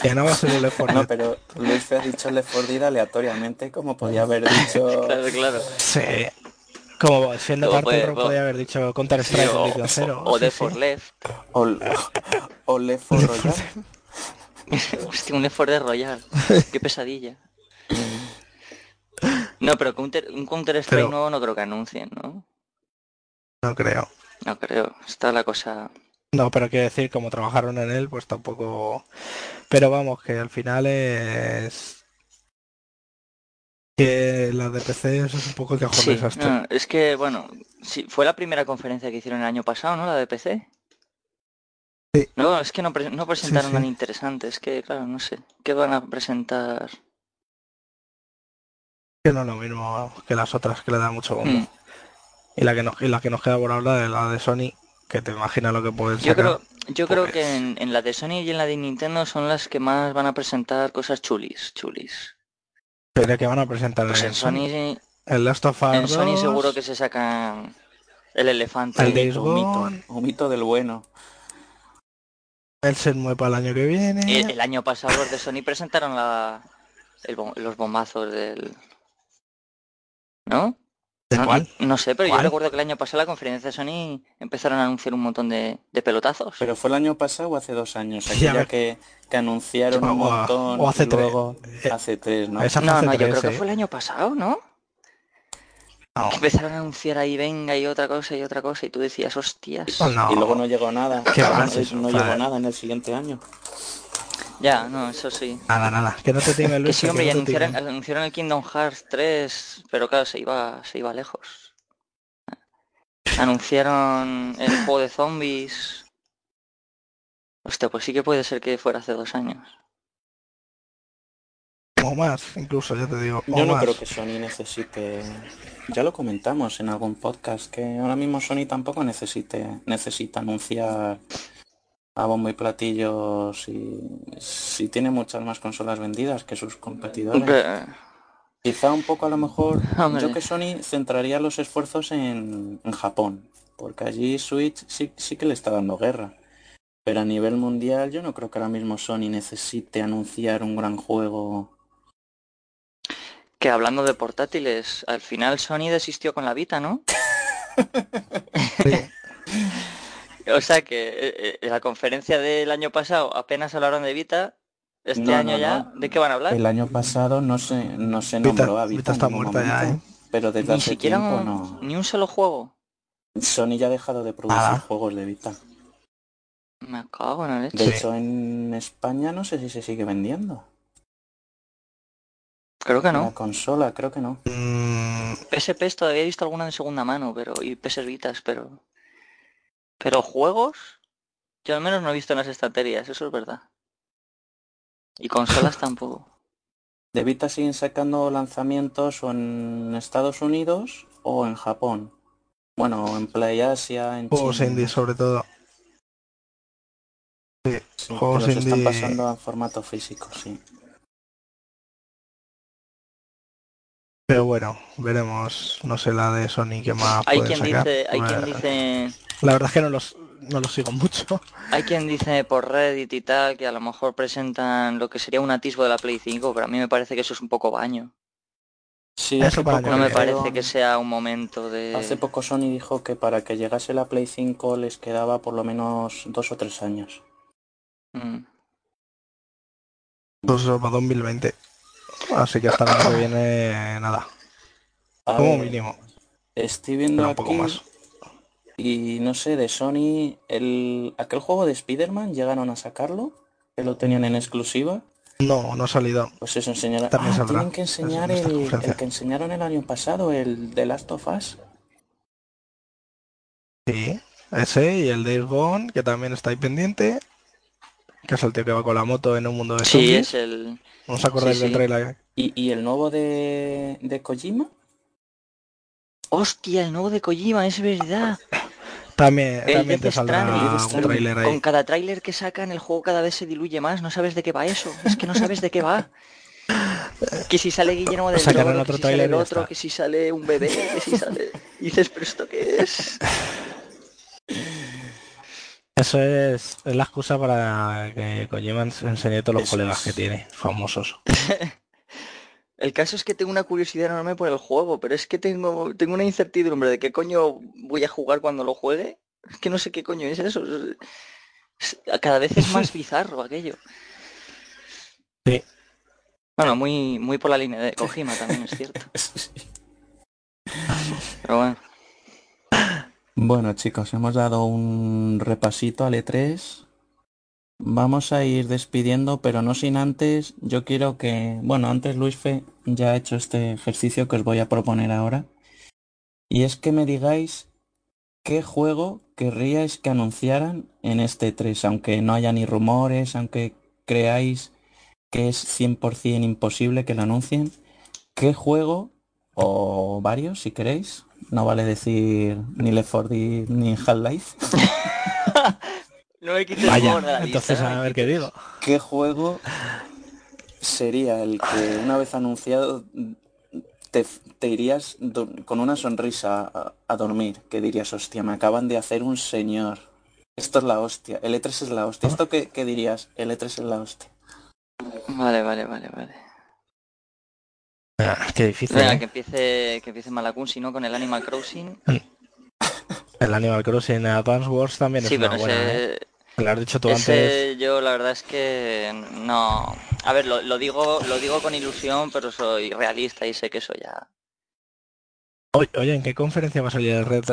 Que no va a ser el Left 4 No, pero Luis ha dicho Left 4 Dead aleatoriamente, como podía haber dicho... Claro, claro. Sí. Como siendo Turtle puede- podía haber dicho Counter Strike o, en cero. o sí, Left sí. 4 Left. O, o Left 4 Royal. Hostia, un Left 4 Dead Royal. Qué pesadilla. No, pero Counter, un Counter Strike Pero- nuevo no creo que anuncien, ¿no? No creo. No creo. Está la cosa... No, pero quiero decir, como trabajaron en él, pues tampoco. Pero vamos, que al final es. Que la de PC eso es un poco que Sí, desastre. no, es que, bueno, sí, fue la primera conferencia que hicieron el año pasado, ¿no? La de PC. Sí. No, es que no, pre- no presentaron sí. nada interesante. Es que, claro, no sé. ¿Qué van a presentar? Que no es lo mismo que las otras que le dan mucho bombo. Mm. Y la que nos, y la que nos queda por hablar de la de Sony, que te imaginas lo que pueden Yo sacar. creo, yo creo Pues- que en, en la de Sony y en la de Nintendo son las que más van a presentar cosas chulis, chulis. Pero que van a presentar Pues en en Sony, el Last of Us en Sony 2, seguro que se sacan el elefante. El Days Un mito del bueno. el Shenmue para el año que viene. El, el año pasado los de Sony presentaron la, el los bombazos del... ¿No? ¿De no, cuál? no sé, pero ¿Cuál? yo recuerdo que el año pasado la conferencia de Sony empezaron a anunciar un montón de, de pelotazos. Pero fue el año pasado o hace dos años. Aquella que, que anunciaron un O montón. o hace y tres. luego Eh, hace tres, ¿no? esa- no, no, yo creo que fue el año pasado, ¿no? No. Que empezaron a anunciar ahí, venga, y otra cosa, y otra cosa, y tú decías, hostias. Oh, no. Y luego no llegó nada. Qué no, no llegó nada en el siguiente año. Ya, no, eso sí. Nada, nada. Que no te timen, Que Luis. sí, hombre, y que no anunciaron, anunciaron el Kingdom Hearts 3, pero claro, se iba, se iba lejos. Anunciaron el juego de zombies. Hostia, pues sí que puede ser que fuera hace dos años. O más, incluso, ya te digo. o Yo no más. creo que Sony necesite. Ya lo comentamos en algún podcast que ahora mismo Sony tampoco necesite necesita anunciar a bombo y platillo si, si tiene muchas más consolas vendidas que sus competidores. Quizá un poco a lo mejor Hombre. yo que Sony centraría los esfuerzos en, en Japón, porque allí Switch sí, sí que le está dando guerra. Pero a nivel mundial yo no creo que ahora mismo Sony necesite anunciar un gran juego. que hablando de portátiles, al final Sony desistió con la Vita, ¿no? O sea que eh, en la conferencia del año pasado apenas hablaron de Vita. Este No, año no, ya, no. ¿de qué van a hablar? El año pasado no se, no se Vita- nombró a Vita, Vita está muerta ya, momento, ¿eh? Pero desde Ni hace siquiera tiempo un- no. ni un solo juego. Sony ya ha dejado de producir Nada. juegos de Vita. Me cago en la leche. De Sí. hecho, en España no sé si se sigue vendiendo. Creo que La no. consola, creo que no. Mm, PSPs todavía he visto alguna de segunda mano, pero y PS Vitas, pero pero juegos yo al menos no he visto en las estanterías, eso es verdad. Y consolas tampoco. De Vita siguen sacando lanzamientos o en Estados Unidos o en Japón. Bueno, en Play Asia, en juegos China. indie sobre todo. Sí, Sí, juegos que los están pasando a formato físico, sí. Pero bueno, veremos. No sé la de Sony que más Hay quien sacar. dice, hay quien dice, La verdad es que no los, no los sigo mucho. hay quien dice por Reddit y tal que a lo mejor presentan lo que sería un atisbo de la Play 5, pero a mí me parece que eso es un poco baño. Sí, Eso poco No me parece que sea un momento de Hace poco Sony dijo que para que llegase la Play 5 les quedaba por lo menos dos o tres años. Mm. Pues para 2020. Así que hasta el año que viene nada. A Como ver, mínimo. Estoy viendo un poco aquí más. y no sé, de Sony, el, aquel juego de Spider-Man llegaron a sacarlo, que lo tenían en exclusiva. No, no ha salido. Pues eso enseñará. También Ah, saldrá. tienen que enseñar en el, que enseñaron el año pasado, el de Last of Us. Sí, ese y el Days Gone, que también está ahí pendiente. Que es el tío que va con la moto en un mundo de Sí, zombies. es el ¿No os acordáis sí, del sí. trailer? ¿Y, y el nuevo de, de Kojima? Hostia, el nuevo de Kojima, es verdad. También, El también Death te saldrá Stranding. Un Stranding. trailer ahí. Con cada tráiler que sacan el juego cada vez se diluye más, no sabes de qué va eso, es que no sabes de qué va. Que si sale Guillermo del Toro, que otro si sale el otro, que si sale un bebé, que si sale... Y dices, pero esto qué es? Eso es, es la excusa para que Kojima ens- enseñe todos los Eso colegas es. que tiene, famosos. El caso es que tengo una curiosidad enorme por el juego, pero es que tengo, tengo una incertidumbre de qué coño voy a jugar cuando lo juegue. Es que no sé qué coño es eso. Es- es- cada vez es más bizarro aquello. Sí. Bueno, muy, muy por la línea de Kojima también, es cierto. Pero bueno. Bueno chicos, hemos dado un repasito al E3. Vamos a ir despidiendo, pero no sin antes. Yo quiero que, bueno, antes Luis Fe ya ha hecho este ejercicio que os voy a proponer ahora. Y es que me digáis qué juego querríais que anunciaran en este 3, aunque no haya ni rumores, aunque creáis que es 100% imposible que lo anuncien. ¿Qué juego, o varios si queréis, no vale decir ni Left 4 Dead ni Half-Life, No me quites Vaya, humor de la lista, entonces a ver qué digo. ¿qué juego sería el que una vez anunciado te, te irías con una sonrisa a, a dormir? Que dirías, hostia, me acaban de hacer un señor. Esto es la hostia, el E3 es la hostia. ¿Esto qué, qué dirías? El E3 es la hostia. Vale, vale, vale, vale. Ah, Qué difícil. ¿eh? que empiece, que empiece Malakun, si no con el Animal Crossing. El Animal Crossing Advance Wars también Sí, es una pero buena, ¿eh? ese, lo has dicho tú antes. yo la verdad es que no. A ver, lo, lo digo, lo digo con ilusión, pero soy realista y sé que eso ya. Oye, ¿en qué conferencia va a salir el Red,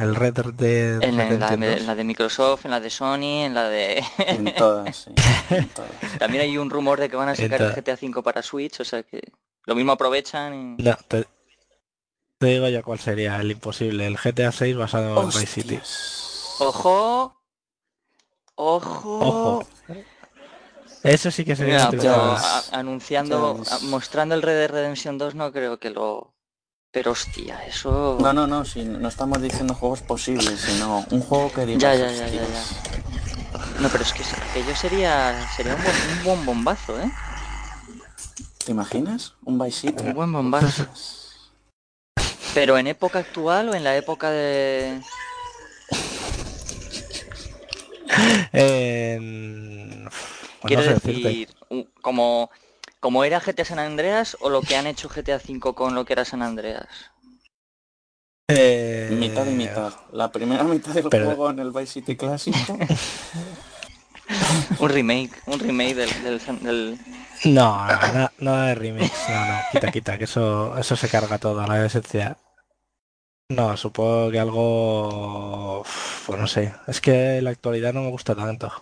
el Red Dead En, la- en la, en la de Microsoft, en la de Sony, en la de. En todas, sí. En todas. También hay un rumor de que van a sacar el GTA V para Switch, o sea que lo mismo aprovechan y. No, te, te digo ya cuál sería el imposible. El GTA 6 basado en Vice City. ¡Ojo! ¡Ojo! Ojo. Eso sí que sería Mira, pero a- anunciando, Ya a- mostrando el Red Dead Redemption 2 no creo que lo... Pero hostia, eso... No, no, no, si no estamos diciendo juegos posibles, sino un juego que digas, Ya, ya, ya, ya, "Hostias". No, pero es que aquello sería, sería un buen, un buen bombazo, ¿eh? ¿Te imaginas? Un Vice City. Un buen bombazo. Pero en época actual o en la época de... Pues Quiero no sé decirte. decir, un- como, como era GTA San Andreas o lo que han hecho GTA V con lo que era San Andreas. Eh, Mitad y mitad. La primera mitad del pero- juego en el Vice City clásico. Un remake, un remake del, del, del- No, nada, nada de remix, no, no, quita, quita, que eso, eso se carga todo, la esencia. No, supongo que algo, pues no sé, es que la actualidad no me gusta tanto.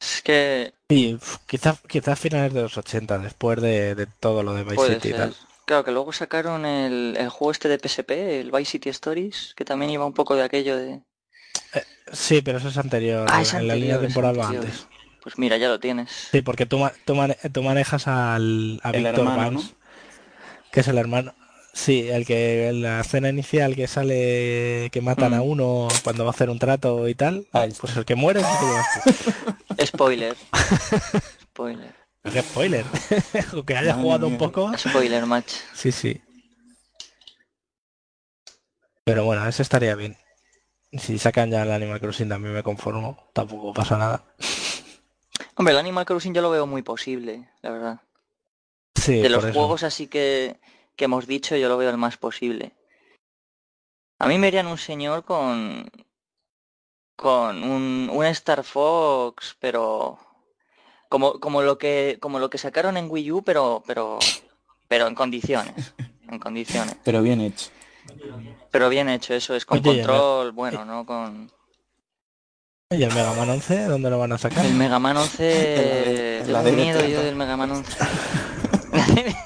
Es que Y quizás quizás finales de los 80, después de, de todo lo de Vice City y tal. Claro, que luego sacaron el, el juego este de PSP, el Vice City Stories, que también iba un poco de aquello de... Sí, pero eso es anterior, Ah, en- es en la línea temporal va antes. Pues mira, ya lo tienes. Sí, porque tú, ma- tú, mane- tú manejas al, a El Víctor hermano, que es el hermano. Sí, el que en la escena inicial que sale que matan a Mm. uno cuando va a hacer un trato y tal, Ahí está. pues el que muere es el que llevas tú. Spoiler. Spoiler. Qué spoiler. Aunque haya Madre jugado un poco. Spoiler match. Sí, sí. Pero bueno, ese estaría bien. Si sacan ya el Animal Crossing también me conformo. Tampoco pasa nada. Hombre, el Animal Crossing yo lo veo muy posible, la verdad. Sí, de los eso. juegos así que, que hemos dicho, yo lo veo el más posible. A mí me irían un señor con con un, un Star Fox, pero como, como lo que como lo que sacaron en Wii U, pero pero pero en condiciones, en condiciones. Pero bien hecho. Pero bien hecho, eso es con Oye, el- control, bueno, no con ¿Y el Mega Man 11 dónde lo van a sacar? el Mega Man 11 En la tengo DD30. miedo yo del Mega Man 11.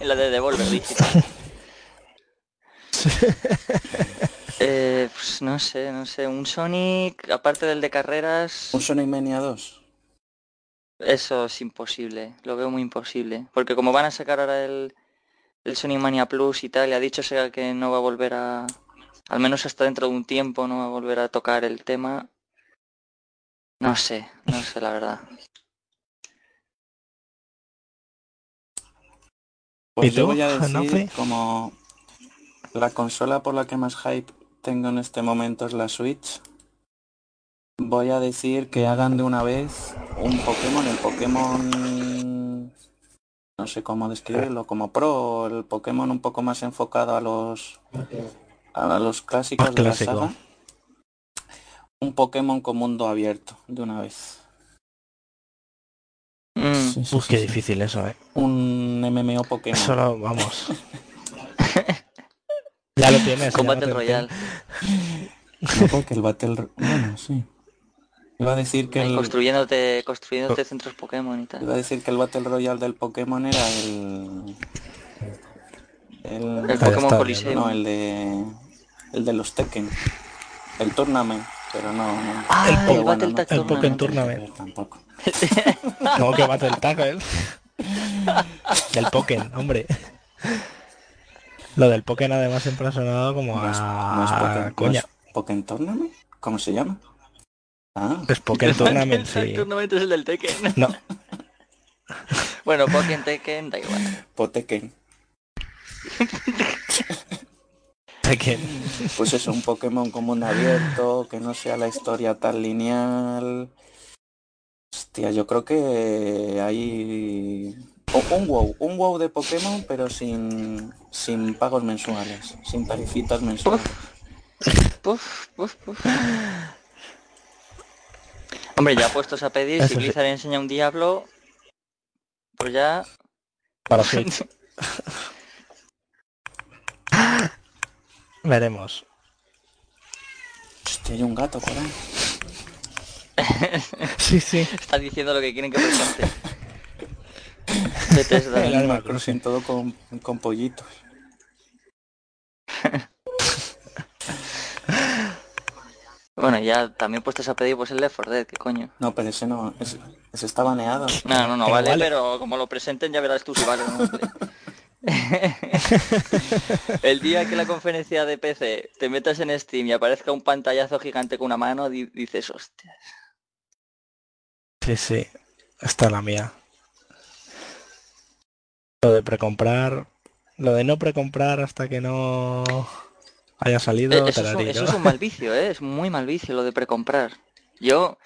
en la de Devolver Digital. Eh, pues no sé, no sé, un Sonic, aparte del de carreras, Un Sonic Mania 2. eso es imposible, lo veo muy imposible. Porque como van a sacar ahora el, el Sonic Mania Plus y tal, y ha dicho Sega que no va a volver a, al menos hasta dentro de un tiempo, no va a volver a tocar el tema. No sé, no sé la verdad. Pues ¿Y yo voy a decir como la consola por la que más hype tengo en este momento es la Switch. Voy a decir que hagan de una vez un Pokémon, el Pokémon no sé cómo describirlo, como Pro, el Pokémon un poco más enfocado a los a los clásicos Más de la saga. Un Pokémon con mundo abierto de una vez. Mm, Sí, sí, Uf, sí, qué sí. difícil eso, eh. Un MMO Pokémon. Eso lo, vamos. ya lo tienes. con Battle Royale. No, porque el Battle... Bueno, sí. Iba a decir que el, construyéndote, construyéndote centros Pokémon y tal. iba a decir que el Battle Royale del Pokémon era el... El, El Pokémon Coliseum. no, el de... El de los Tekken. El Tournament. Pero no, no. Ah, El el, Pokémon, Battle no, Tag el Pokémon Tournament. Tampoco. No, que Battle Tag, ¿eh? Del Pokémon, hombre. Lo del Pokémon además siempre ha sonado como No es, a... no es Pokémon, no coña. es Pokémon Tournament. ¿Cómo se llama? Ah, Es Pokémon Tournament, El sí. Tournament es el del Tekken. No, Bueno, Pokémon Tekken, da igual. Potekken. Tekken. Pues eso, un Pokémon con mundo abierto, que no sea la historia tan lineal. Hostia, yo creo que hay o- un WoW, un WoW de Pokémon, pero sin sin pagos mensuales, sin tarifitas mensuales. Puf, puf, puf. Hombre, ya puestos a pedir, Eso si sí. Blizzard enseña un Diablo, pues ya... Para Switch. Veremos. Hostia, hay un gato por ahí. Sí, sí. Está diciendo lo que quieren que presente. Bethesda. El Animal. Crossing todo con, con pollitos. Bueno, ya también puestos a pedir pues el Left 4 Dead, ¿qué coño? No, pero ese no, ese, ese está baneado. No, no, no, Pero vale, vale. pero como lo presenten ya verás tú si vale o no. El día que la conferencia de PC te metas en Steam y aparezca un pantallazo gigante con una mano, di- dices, hostia. Sí, sí. Esta es la mía. Lo de precomprar. Lo de no precomprar hasta que no haya salido. Eh, Eso, te es la un, digo. eso es un mal vicio, ¿eh? Es muy mal vicio lo de precomprar. Yo,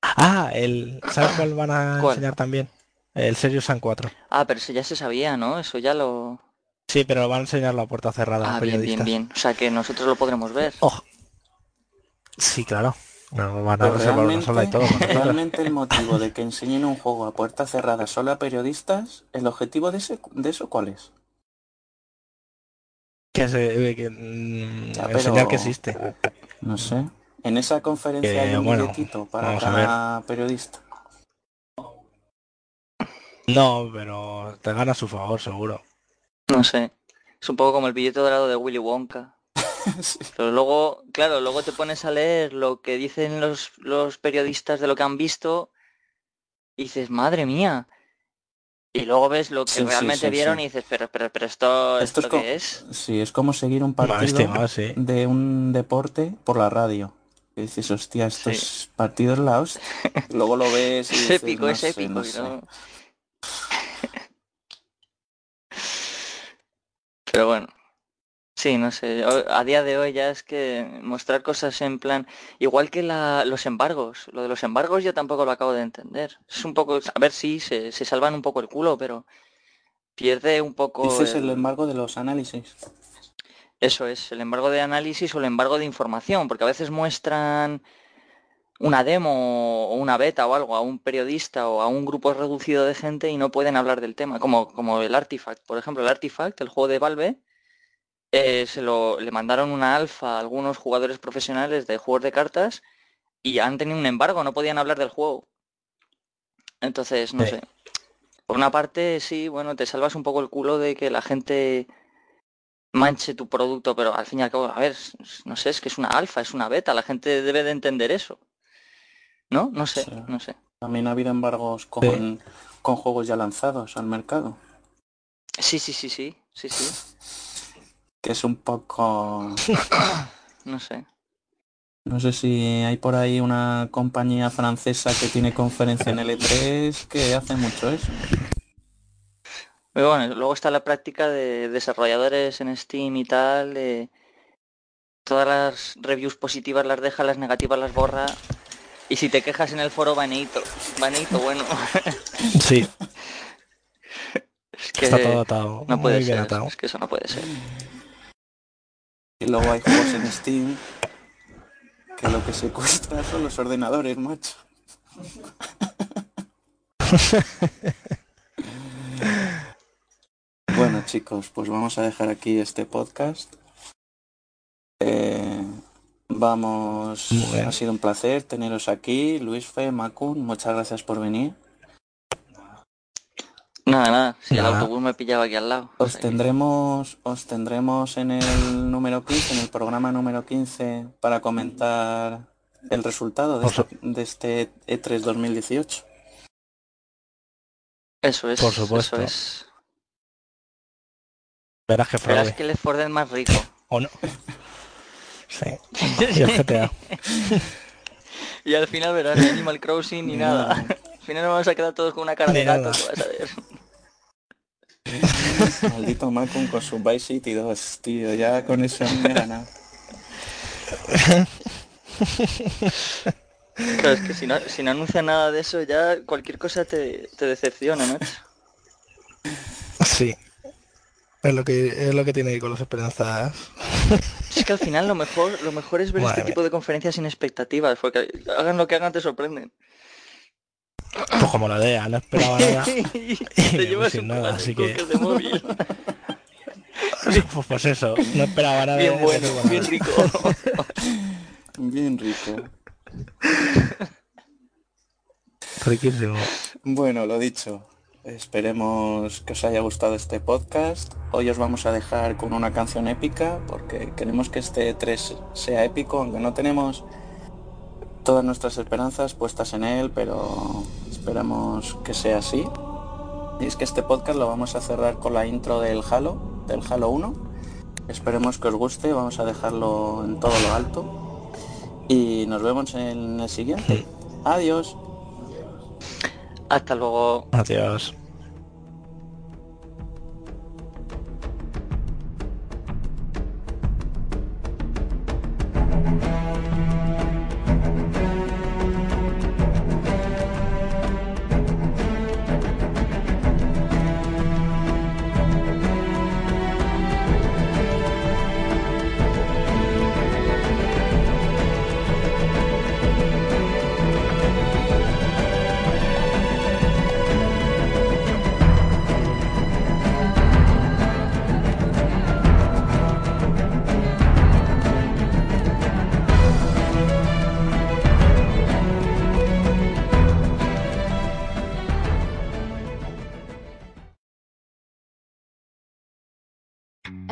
Ah, el. ¿Sabes cuál van a ¿Cuál? enseñar también? El Serious Sam 4. ah, pero eso ya se sabía, ¿no? Eso ya lo... Sí, pero lo van a enseñar la puerta cerrada. Ah, bien, bien, bien. O sea que nosotros lo podremos ver. Oh. Sí, claro. No, van a reservar una sola y todo. Realmente el motivo de que enseñen un juego a puerta cerrada solo a periodistas, ¿el objetivo de, ese, de eso cuál es? Que, se, que mm, enseñar que existe. No sé. En esa conferencia hay un bueno, para cada periodista. No, pero te gana a su favor, seguro. No sé. Es un poco como el billete dorado de Willy Wonka. Pero luego, claro, luego te pones a leer lo que dicen los, los periodistas de lo que han visto y dices, madre mía. Y luego ves lo que realmente vieron y dices, pero, pero, pero esto, ¿esto, es qué es? Sí, es como seguir un partido de un deporte por la radio. Y dices, hostia, estos partidos la Luego lo ves y Es épico, es épico. Pero bueno, Sí, no sé. A día de hoy ya es que mostrar cosas en plan, igual que los embargos. Lo de los embargos yo tampoco lo acabo de entender. Es un poco, a ver si se, salvan un poco el culo, pero pierde un poco. Dices el... el embargo de los análisis. Eso es, el embargo de análisis o el embargo de información, porque a veces muestran una demo o una beta o algo a un periodista o a un grupo reducido de gente y no pueden hablar del tema, como, como el Artifact. Por ejemplo, el Artifact, el juego de Valve, eh, se lo, le mandaron una alfa a algunos jugadores profesionales de juegos de cartas y han tenido un embargo, no podían hablar del juego. Entonces, no sé. Por una parte, sí, bueno, te salvas un poco el culo de que la gente manche tu producto, pero al fin y al cabo, a ver, no sé, es que es una alfa, es una beta, la gente debe de entender eso. ¿No? No sé, no sé. También ha habido embargos con, con juegos ya lanzados al mercado. Sí, sí, sí, sí, sí, sí que es un poco... no sé. No sé si hay por ahí una compañía francesa que tiene conferencia en L3 que hace mucho eso. Pero bueno, luego está la práctica de desarrolladores en Steam y tal. todas las reviews positivas las deja, las negativas las borra. Y si te quejas en el foro, baneito. Baneito, bueno. Sí. es que Está todo atado. No puede ser. Es que eso no puede ser. Y luego hay juegos en Steam que lo que secuestra son los ordenadores, macho. bueno chicos, pues vamos a dejar aquí este podcast. Eh, vamos, ha sido un placer teneros aquí, Luis Fe, Macun, muchas gracias por venir. Nada, nada, si el autobús me pillaba aquí al lado. Os tendremos, os tendremos en el número 15, en el programa número 15, para comentar el resultado de, este, E3 2018. Eso es, Por supuesto. eso es. Verás que Verás que el Ford es más rico. ¿O no? Sí. Y el GTA. y al final verás ni Animal Crossing ni nada. Al final nos vamos a quedar todos con una cara de gato, vas a ver. Maldito Malcolm con su Vice City 2, tío, ya con eso me gana. Claro, es que si no, si no anuncia nada de eso ya cualquier cosa te, te decepciona, ¿no? Sí. Es lo que es lo que tiene que con las esperanzas. Es que al final lo mejor lo mejor es ver este tipo de conferencias sin expectativas, porque hagan lo que hagan te sorprenden. Pues como la DEA, no esperaba nada. y te llevas un nada, así que... de móvil. pues, pues, eso, no esperaba nada. Bien bueno, bien rico. bien rico. Riquísimo. Bueno, lo dicho. Esperemos que os haya gustado este podcast. Hoy os vamos a dejar con una canción épica porque queremos que este 3 sea épico, aunque no tenemos todas nuestras esperanzas puestas en él, pero esperamos que sea así. Y es que este podcast lo vamos a cerrar con la intro del Halo, del Halo 1. Esperemos que os guste, vamos a dejarlo en todo lo alto. Y nos vemos en el siguiente. Adiós. Hasta luego. Adiós.